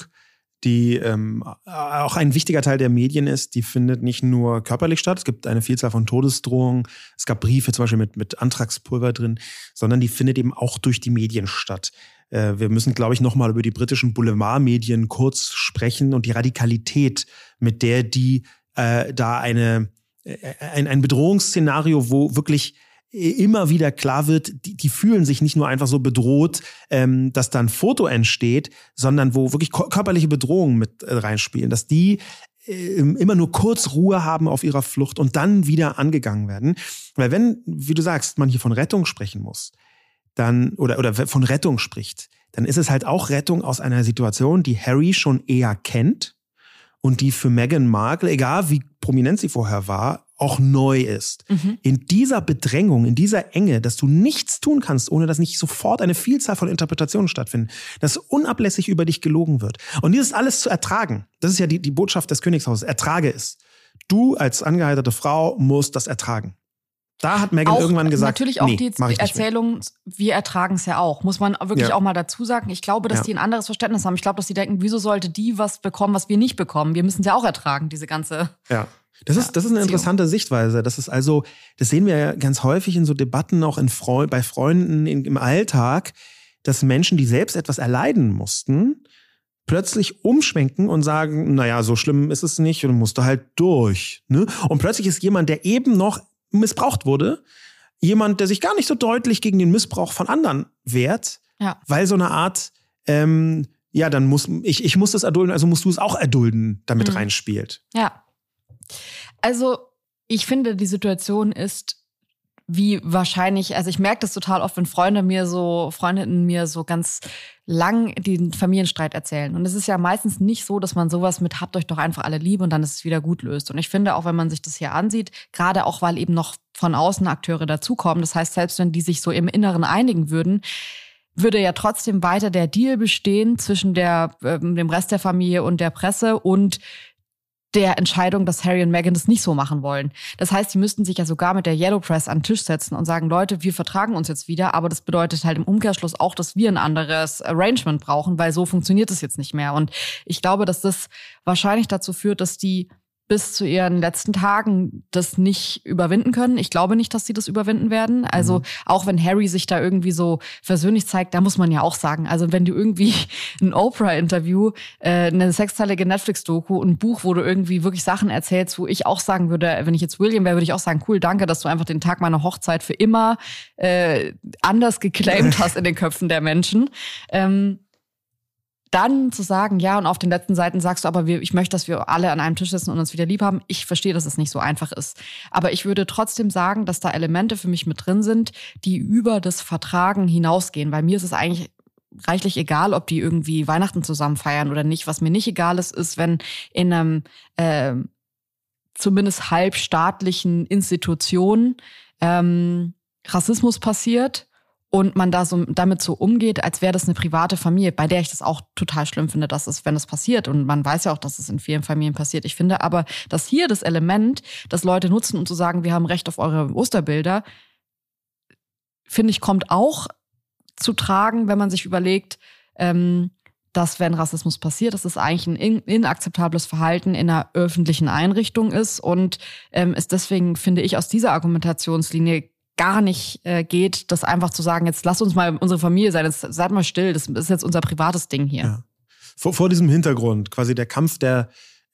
die ähm, auch ein wichtiger Teil der Medien ist, die findet nicht nur körperlich statt. Es gibt eine Vielzahl von Todesdrohungen. Es gab Briefe zum Beispiel mit, mit Antragspulver drin, sondern die findet eben auch durch die Medien statt. Äh, wir müssen, glaube ich, nochmal über die britischen Boulevardmedien kurz sprechen und die Radikalität, mit der die äh, da eine, äh, ein, ein Bedrohungsszenario, wo wirklich immer wieder klar wird, die, die fühlen sich nicht nur einfach so bedroht, ähm, dass da ein Foto entsteht, sondern wo wirklich körperliche Bedrohungen mit äh, reinspielen, dass die äh, immer nur kurz Ruhe haben auf ihrer Flucht und dann wieder angegangen werden. Weil wenn, wie du sagst, man hier von Rettung sprechen muss, dann, oder, oder von Rettung spricht, dann ist es halt auch Rettung aus einer Situation, die Harry schon eher kennt und die für Meghan Markle, egal wie prominent sie vorher war, auch neu ist. Mhm. In dieser Bedrängung, in dieser Enge, dass du nichts tun kannst, ohne dass nicht sofort eine Vielzahl von Interpretationen stattfinden, dass unablässig über dich gelogen wird. Und dieses alles zu ertragen, das ist ja die, die Botschaft des Königshauses, ertrage es. Du als angeheiratete Frau musst das ertragen. Da hat Megan irgendwann gesagt, natürlich auch nee, die Erzählung, wir ertragen es ja auch, muss man wirklich ja. auch mal dazu sagen. Ich glaube, dass ja. die ein anderes Verständnis haben. Ich glaube, dass die denken, wieso sollte die was bekommen, was wir nicht bekommen? Wir müssen es ja auch ertragen, diese ganze ja. Das ist, das ist eine interessante Sichtweise. Das ist also, das sehen wir ja ganz häufig in so Debatten, auch in Freu bei Freunden in, im Alltag, dass Menschen, die selbst etwas erleiden mussten, plötzlich umschwenken und sagen, naja, so schlimm ist es nicht und musste halt durch. Ne? Und plötzlich ist jemand, der eben noch missbraucht wurde, jemand, der sich gar nicht so deutlich gegen den Missbrauch von anderen wehrt, ja. weil so eine Art, ähm, ja, dann muss ich, ich muss das erdulden, also musst du es auch erdulden, damit mhm. reinspielt. Ja. Also, ich finde, die Situation ist wie wahrscheinlich, also ich merke das total oft, wenn Freunde mir so, Freundinnen mir so ganz lang den Familienstreit erzählen. Und es ist ja meistens nicht so, dass man sowas mit habt euch doch einfach alle lieb und dann ist es wieder gut löst. Und ich finde, auch wenn man sich das hier ansieht, gerade auch weil eben noch von außen Akteure dazukommen, das heißt, selbst wenn die sich so im Inneren einigen würden, würde ja trotzdem weiter der Deal bestehen zwischen der, äh, dem Rest der Familie und der Presse und der Entscheidung, dass Harry und Meghan das nicht so machen wollen. Das heißt, sie müssten sich ja sogar mit der Yellow Press an den Tisch setzen und sagen, Leute, wir vertragen uns jetzt wieder, aber das bedeutet halt im Umkehrschluss auch, dass wir ein anderes Arrangement brauchen, weil so funktioniert es jetzt nicht mehr. Und ich glaube, dass das wahrscheinlich dazu führt, dass die bis zu ihren letzten Tagen das nicht überwinden können. Ich glaube nicht, dass sie das überwinden werden. Also mhm. auch wenn Harry sich da irgendwie so versöhnlich zeigt, da muss man ja auch sagen, also wenn du irgendwie ein Oprah-Interview, äh, eine sechsteilige Netflix-Doku, ein Buch, wo du irgendwie wirklich Sachen erzählst, wo ich auch sagen würde, wenn ich jetzt William wäre, würde ich auch sagen, cool, danke, dass du einfach den Tag meiner Hochzeit für immer äh, anders geclaimed hast in den Köpfen der Menschen. Ähm, dann zu sagen, ja, und auf den letzten Seiten sagst du aber, wir, ich möchte, dass wir alle an einem Tisch sitzen und uns wieder lieb haben. Ich verstehe, dass es nicht so einfach ist. Aber ich würde trotzdem sagen, dass da Elemente für mich mit drin sind, die über das Vertragen hinausgehen. Weil mir ist es eigentlich reichlich egal, ob die irgendwie Weihnachten zusammen feiern oder nicht. Was mir nicht egal ist, ist, wenn in einem äh, zumindest halbstaatlichen Institution ähm, Rassismus passiert und man da so damit so umgeht, als wäre das eine private Familie, bei der ich das auch total schlimm finde, dass es, wenn es passiert, und man weiß ja auch, dass es in vielen Familien passiert. Ich finde aber, dass hier das Element, das Leute nutzen, um zu sagen, wir haben Recht auf eure Osterbilder, finde ich, kommt auch zu tragen, wenn man sich überlegt, ähm, dass wenn Rassismus passiert, dass es eigentlich ein inakzeptables Verhalten in einer öffentlichen Einrichtung ist und ähm, ist deswegen, finde ich, aus dieser Argumentationslinie gar nicht äh, geht, das einfach zu sagen, jetzt lass uns mal unsere Familie sein, jetzt seid mal still, das ist jetzt unser privates Ding hier. Ja. Vor, vor diesem Hintergrund, quasi der Kampf der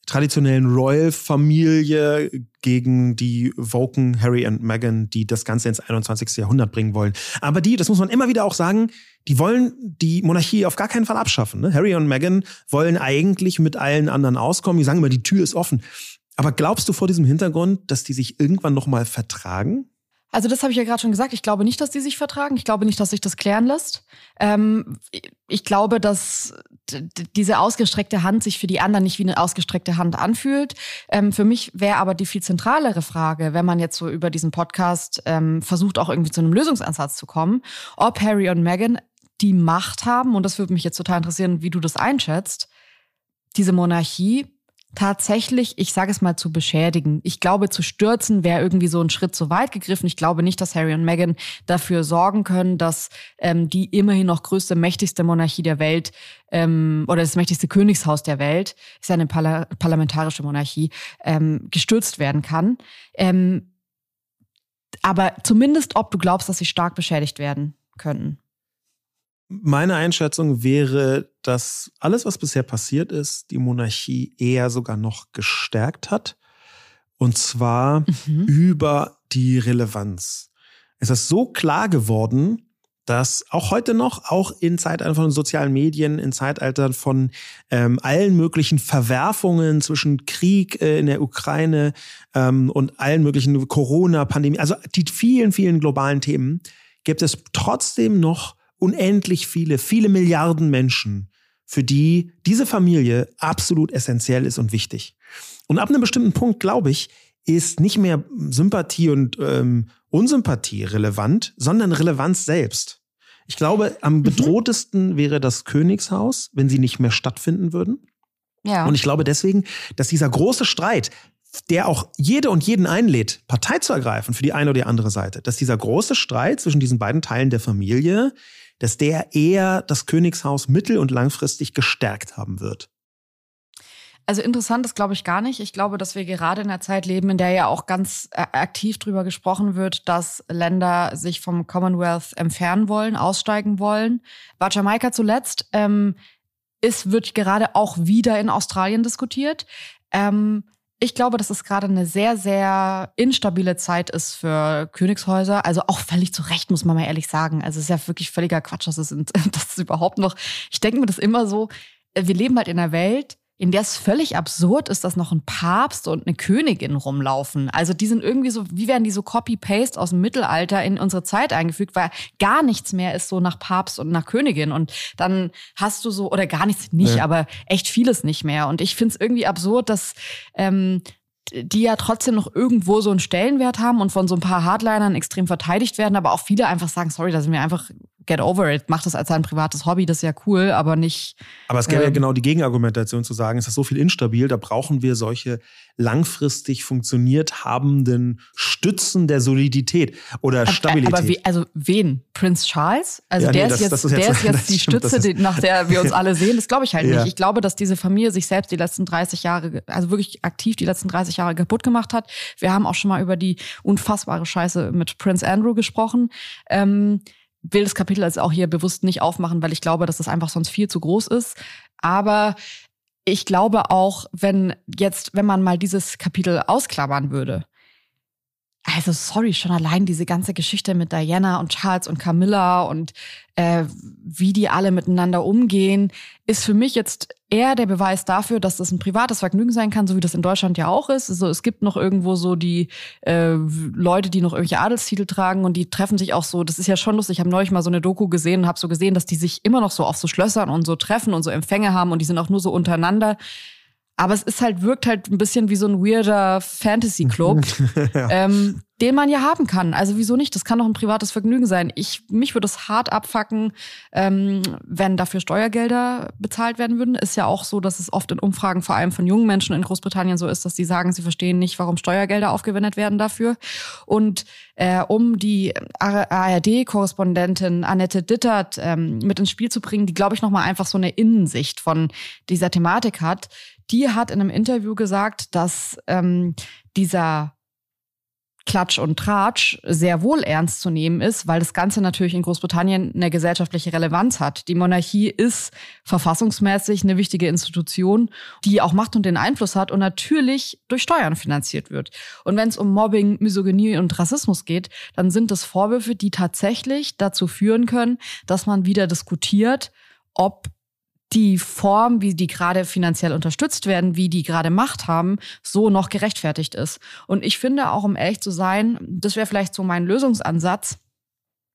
traditionellen Royal-Familie gegen die Woken Harry und Meghan, die das Ganze ins 21. Jahrhundert bringen wollen. Aber die, das muss man immer wieder auch sagen, die wollen die Monarchie auf gar keinen Fall abschaffen. Ne? Harry und Meghan wollen eigentlich mit allen anderen auskommen. Die sagen immer, die Tür ist offen. Aber glaubst du vor diesem Hintergrund, dass die sich irgendwann nochmal vertragen? Also das habe ich ja gerade schon gesagt. Ich glaube nicht, dass die sich vertragen. Ich glaube nicht, dass sich das klären lässt. Ähm, ich glaube, dass diese ausgestreckte Hand sich für die anderen nicht wie eine ausgestreckte Hand anfühlt. Ähm, für mich wäre aber die viel zentralere Frage, wenn man jetzt so über diesen Podcast ähm, versucht, auch irgendwie zu einem Lösungsansatz zu kommen, ob Harry und Meghan die Macht haben, und das würde mich jetzt total interessieren, wie du das einschätzt, diese Monarchie tatsächlich, ich sage es mal, zu beschädigen. Ich glaube, zu stürzen wäre irgendwie so ein Schritt zu weit gegriffen. Ich glaube nicht, dass Harry und Meghan dafür sorgen können, dass ähm, die immerhin noch größte, mächtigste Monarchie der Welt ähm, oder das mächtigste Königshaus der Welt, ist ja eine Parla parlamentarische Monarchie, ähm, gestürzt werden kann. Ähm, aber zumindest, ob du glaubst, dass sie stark beschädigt werden könnten. Meine Einschätzung wäre, dass alles, was bisher passiert ist, die Monarchie eher sogar noch gestärkt hat. Und zwar mhm. über die Relevanz. Es ist so klar geworden, dass auch heute noch, auch in Zeitaltern von sozialen Medien, in Zeitaltern von ähm, allen möglichen Verwerfungen zwischen Krieg äh, in der Ukraine ähm, und allen möglichen Corona-Pandemie, also die vielen, vielen globalen Themen, gibt es trotzdem noch unendlich viele, viele Milliarden Menschen, für die diese Familie absolut essentiell ist und wichtig. Und ab einem bestimmten Punkt, glaube ich, ist nicht mehr Sympathie und ähm, Unsympathie relevant, sondern Relevanz selbst. Ich glaube, am mhm. bedrohtesten wäre das Königshaus, wenn sie nicht mehr stattfinden würden. Ja. Und ich glaube deswegen, dass dieser große Streit, der auch jede und jeden einlädt, Partei zu ergreifen für die eine oder die andere Seite, dass dieser große Streit zwischen diesen beiden Teilen der Familie dass der eher das Königshaus mittel- und langfristig gestärkt haben wird. Also interessant ist, glaube ich, gar nicht. Ich glaube, dass wir gerade in einer Zeit leben, in der ja auch ganz äh, aktiv darüber gesprochen wird, dass Länder sich vom Commonwealth entfernen wollen, aussteigen wollen. War Jamaika zuletzt. Ähm, es wird gerade auch wieder in Australien diskutiert. Ähm, ich glaube, dass es gerade eine sehr, sehr instabile Zeit ist für Königshäuser. Also auch völlig zu Recht, muss man mal ehrlich sagen. Also es ist ja wirklich völliger Quatsch, dass es, dass es überhaupt noch. Ich denke mir das immer so, wir leben halt in einer Welt, in der es völlig absurd ist, dass noch ein Papst und eine Königin rumlaufen. Also die sind irgendwie so, wie werden die so Copy-Paste aus dem Mittelalter in unsere Zeit eingefügt, weil gar nichts mehr ist so nach Papst und nach Königin. Und dann hast du so, oder gar nichts nicht, ja. aber echt vieles nicht mehr. Und ich finde es irgendwie absurd, dass ähm, die ja trotzdem noch irgendwo so einen Stellenwert haben und von so ein paar Hardlinern extrem verteidigt werden, aber auch viele einfach sagen, sorry, da sind wir einfach get over it, mach das als ein privates Hobby, das ist ja cool, aber nicht. Aber es gäbe ähm, ja genau die Gegenargumentation zu sagen, es ist so viel instabil, da brauchen wir solche langfristig funktioniert habenden Stützen der Solidität oder Stabilität. Aber wie, also wen? Prince Charles? Also ja, der, nee, ist, das, jetzt, das ist jetzt, der ist jetzt die stimmt, Stütze, die, nach der wir uns alle sehen. Das glaube ich halt ja. nicht. Ich glaube, dass diese Familie sich selbst die letzten 30 Jahre, also wirklich aktiv die letzten 30 Jahre kaputt gemacht hat. Wir haben auch schon mal über die unfassbare Scheiße mit Prince Andrew gesprochen. Ähm, will das Kapitel jetzt auch hier bewusst nicht aufmachen, weil ich glaube, dass das einfach sonst viel zu groß ist. Aber ich glaube auch, wenn jetzt, wenn man mal dieses Kapitel ausklammern würde, also sorry, schon allein diese ganze Geschichte mit Diana und Charles und Camilla und äh, wie die alle miteinander umgehen, ist für mich jetzt eher der Beweis dafür, dass das ein privates Vergnügen sein kann, so wie das in Deutschland ja auch ist. Also es gibt noch irgendwo so die äh, Leute, die noch irgendwelche Adelstitel tragen und die treffen sich auch so. Das ist ja schon lustig. Ich habe neulich mal so eine Doku gesehen und habe so gesehen, dass die sich immer noch so auf so Schlössern und so treffen und so Empfänge haben und die sind auch nur so untereinander. Aber es ist halt, wirkt halt ein bisschen wie so ein weirder Fantasy-Club, ja. ähm, den man ja haben kann. Also wieso nicht? Das kann doch ein privates Vergnügen sein. Ich, mich würde es hart abfacken, ähm, wenn dafür Steuergelder bezahlt werden würden. Ist ja auch so, dass es oft in Umfragen, vor allem von jungen Menschen in Großbritannien so ist, dass sie sagen, sie verstehen nicht, warum Steuergelder aufgewendet werden dafür. Und äh, um die ARD-Korrespondentin Annette Dittert ähm, mit ins Spiel zu bringen, die, glaube ich, nochmal einfach so eine Innensicht von dieser Thematik hat, die hat in einem Interview gesagt, dass ähm, dieser Klatsch und Tratsch sehr wohl ernst zu nehmen ist, weil das Ganze natürlich in Großbritannien eine gesellschaftliche Relevanz hat. Die Monarchie ist verfassungsmäßig eine wichtige Institution, die auch Macht und den Einfluss hat und natürlich durch Steuern finanziert wird. Und wenn es um Mobbing, Misogynie und Rassismus geht, dann sind das Vorwürfe, die tatsächlich dazu führen können, dass man wieder diskutiert, ob die Form, wie die gerade finanziell unterstützt werden, wie die gerade Macht haben, so noch gerechtfertigt ist. Und ich finde auch, um ehrlich zu sein, das wäre vielleicht so mein Lösungsansatz,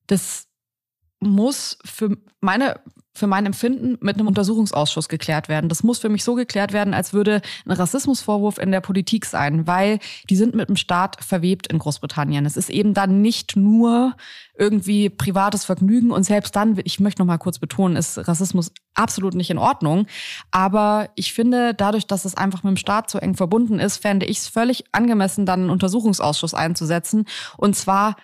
das muss für meine für mein Empfinden mit einem Untersuchungsausschuss geklärt werden. Das muss für mich so geklärt werden, als würde ein Rassismusvorwurf in der Politik sein, weil die sind mit dem Staat verwebt in Großbritannien. Es ist eben dann nicht nur irgendwie privates Vergnügen und selbst dann, ich möchte noch mal kurz betonen, ist Rassismus absolut nicht in Ordnung. Aber ich finde, dadurch, dass es einfach mit dem Staat so eng verbunden ist, fände ich es völlig angemessen, dann einen Untersuchungsausschuss einzusetzen und zwar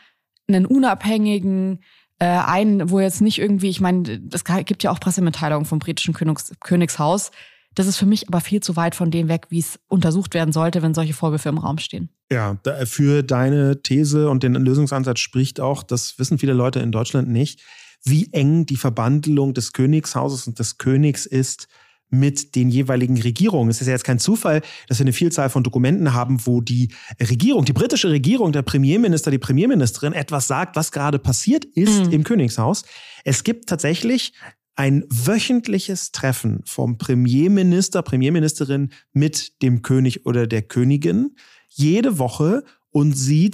einen unabhängigen äh, ein, wo jetzt nicht irgendwie, ich meine, es gibt ja auch Pressemitteilungen vom britischen Königs, Königshaus. Das ist für mich aber viel zu weit von dem weg, wie es untersucht werden sollte, wenn solche Vorwürfe im Raum stehen. Ja, für deine These und den Lösungsansatz spricht auch, das wissen viele Leute in Deutschland nicht, wie eng die Verbandelung des Königshauses und des Königs ist mit den jeweiligen Regierungen. Es ist ja jetzt kein Zufall, dass wir eine Vielzahl von Dokumenten haben, wo die Regierung, die britische Regierung, der Premierminister, die Premierministerin etwas sagt, was gerade passiert ist mhm. im Königshaus. Es gibt tatsächlich ein wöchentliches Treffen vom Premierminister, Premierministerin mit dem König oder der Königin jede Woche und sie,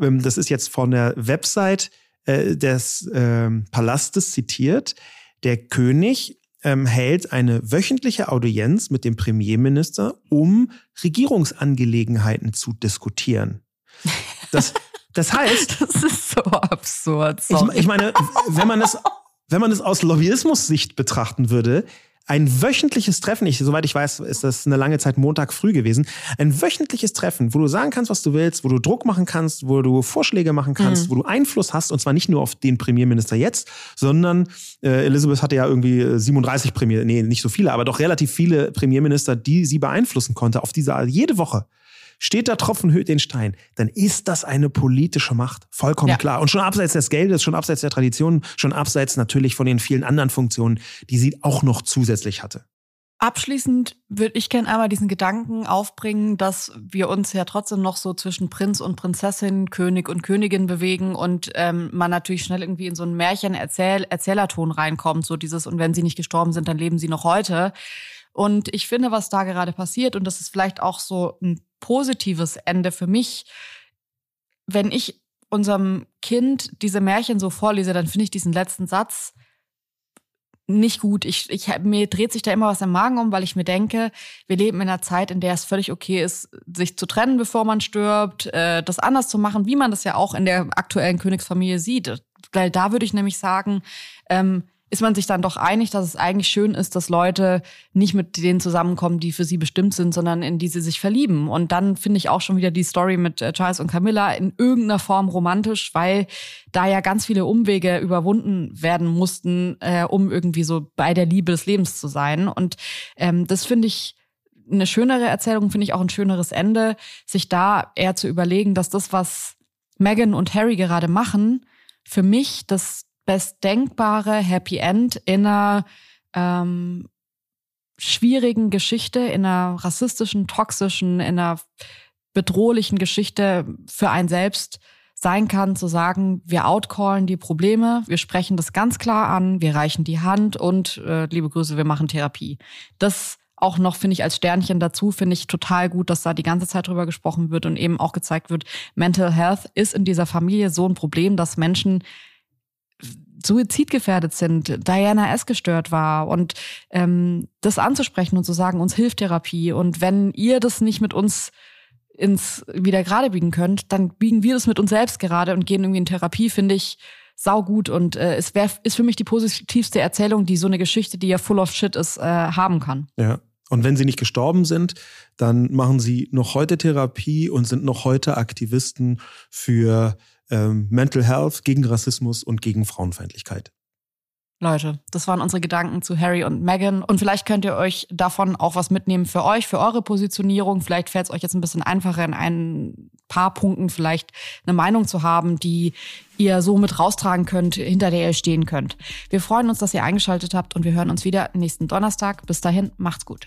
ähm, das ist jetzt von der Website äh, des ähm, Palastes zitiert, der König ähm, hält eine wöchentliche Audienz mit dem Premierminister, um Regierungsangelegenheiten zu diskutieren. Das, das heißt. Das ist so absurd. Ich, ich, meine, wenn man es, wenn man es aus Lobbyismus-Sicht betrachten würde, ein wöchentliches Treffen, ich, soweit ich weiß, ist das eine lange Zeit Montag früh gewesen, ein wöchentliches Treffen, wo du sagen kannst, was du willst, wo du Druck machen kannst, wo du Vorschläge machen kannst, mhm. wo du Einfluss hast, und zwar nicht nur auf den Premierminister jetzt, sondern äh, Elizabeth hatte ja irgendwie 37 Premier, nee, nicht so viele, aber doch relativ viele Premierminister, die sie beeinflussen konnte, auf diese jede Woche Steht der Tropfen höht den Stein, dann ist das eine politische Macht. Vollkommen ja. klar. Und schon abseits des Geldes, schon abseits der Tradition, schon abseits natürlich von den vielen anderen Funktionen, die sie auch noch zusätzlich hatte. Abschließend würde ich gerne einmal diesen Gedanken aufbringen, dass wir uns ja trotzdem noch so zwischen Prinz und Prinzessin, König und Königin bewegen und ähm, man natürlich schnell irgendwie in so einen Märchen-Erzählerton reinkommt, so dieses, und wenn sie nicht gestorben sind, dann leben sie noch heute. Und ich finde, was da gerade passiert, und das ist vielleicht auch so ein positives Ende für mich, wenn ich unserem Kind diese Märchen so vorlese, dann finde ich diesen letzten Satz nicht gut. Ich, ich, mir dreht sich da immer was im Magen um, weil ich mir denke, wir leben in einer Zeit, in der es völlig okay ist, sich zu trennen, bevor man stirbt, äh, das anders zu machen, wie man das ja auch in der aktuellen Königsfamilie sieht. Weil da würde ich nämlich sagen, ähm, ist man sich dann doch einig, dass es eigentlich schön ist, dass Leute nicht mit denen zusammenkommen, die für sie bestimmt sind, sondern in die sie sich verlieben. Und dann finde ich auch schon wieder die Story mit äh, Charles und Camilla in irgendeiner Form romantisch, weil da ja ganz viele Umwege überwunden werden mussten, äh, um irgendwie so bei der Liebe des Lebens zu sein. Und ähm, das finde ich eine schönere Erzählung, finde ich auch ein schöneres Ende, sich da eher zu überlegen, dass das, was Meghan und Harry gerade machen, für mich das bestdenkbare Happy End in einer ähm, schwierigen Geschichte, in einer rassistischen, toxischen, in einer bedrohlichen Geschichte für einen selbst sein kann, zu sagen, wir outcallen die Probleme, wir sprechen das ganz klar an, wir reichen die Hand und äh, liebe Grüße, wir machen Therapie. Das auch noch, finde ich, als Sternchen dazu, finde ich total gut, dass da die ganze Zeit drüber gesprochen wird und eben auch gezeigt wird, Mental Health ist in dieser Familie so ein Problem, dass Menschen suizidgefährdet sind, Diana S. gestört war und ähm, das anzusprechen und zu sagen, uns hilft Therapie und wenn ihr das nicht mit uns ins wieder gerade biegen könnt, dann biegen wir das mit uns selbst gerade und gehen irgendwie in Therapie, finde ich saugut und äh, es wär, ist für mich die positivste Erzählung, die so eine Geschichte, die ja full of shit ist, äh, haben kann. Ja. Und wenn sie nicht gestorben sind, dann machen sie noch heute Therapie und sind noch heute Aktivisten für ähm, Mental Health, gegen Rassismus und gegen Frauenfeindlichkeit. Leute, das waren unsere Gedanken zu Harry und Meghan. Und vielleicht könnt ihr euch davon auch was mitnehmen für euch, für eure Positionierung. Vielleicht fällt es euch jetzt ein bisschen einfacher, in ein paar Punkten vielleicht eine Meinung zu haben, die ihr so mit raustragen könnt, hinter der ihr stehen könnt. Wir freuen uns, dass ihr eingeschaltet habt und wir hören uns wieder nächsten Donnerstag. Bis dahin, macht's gut.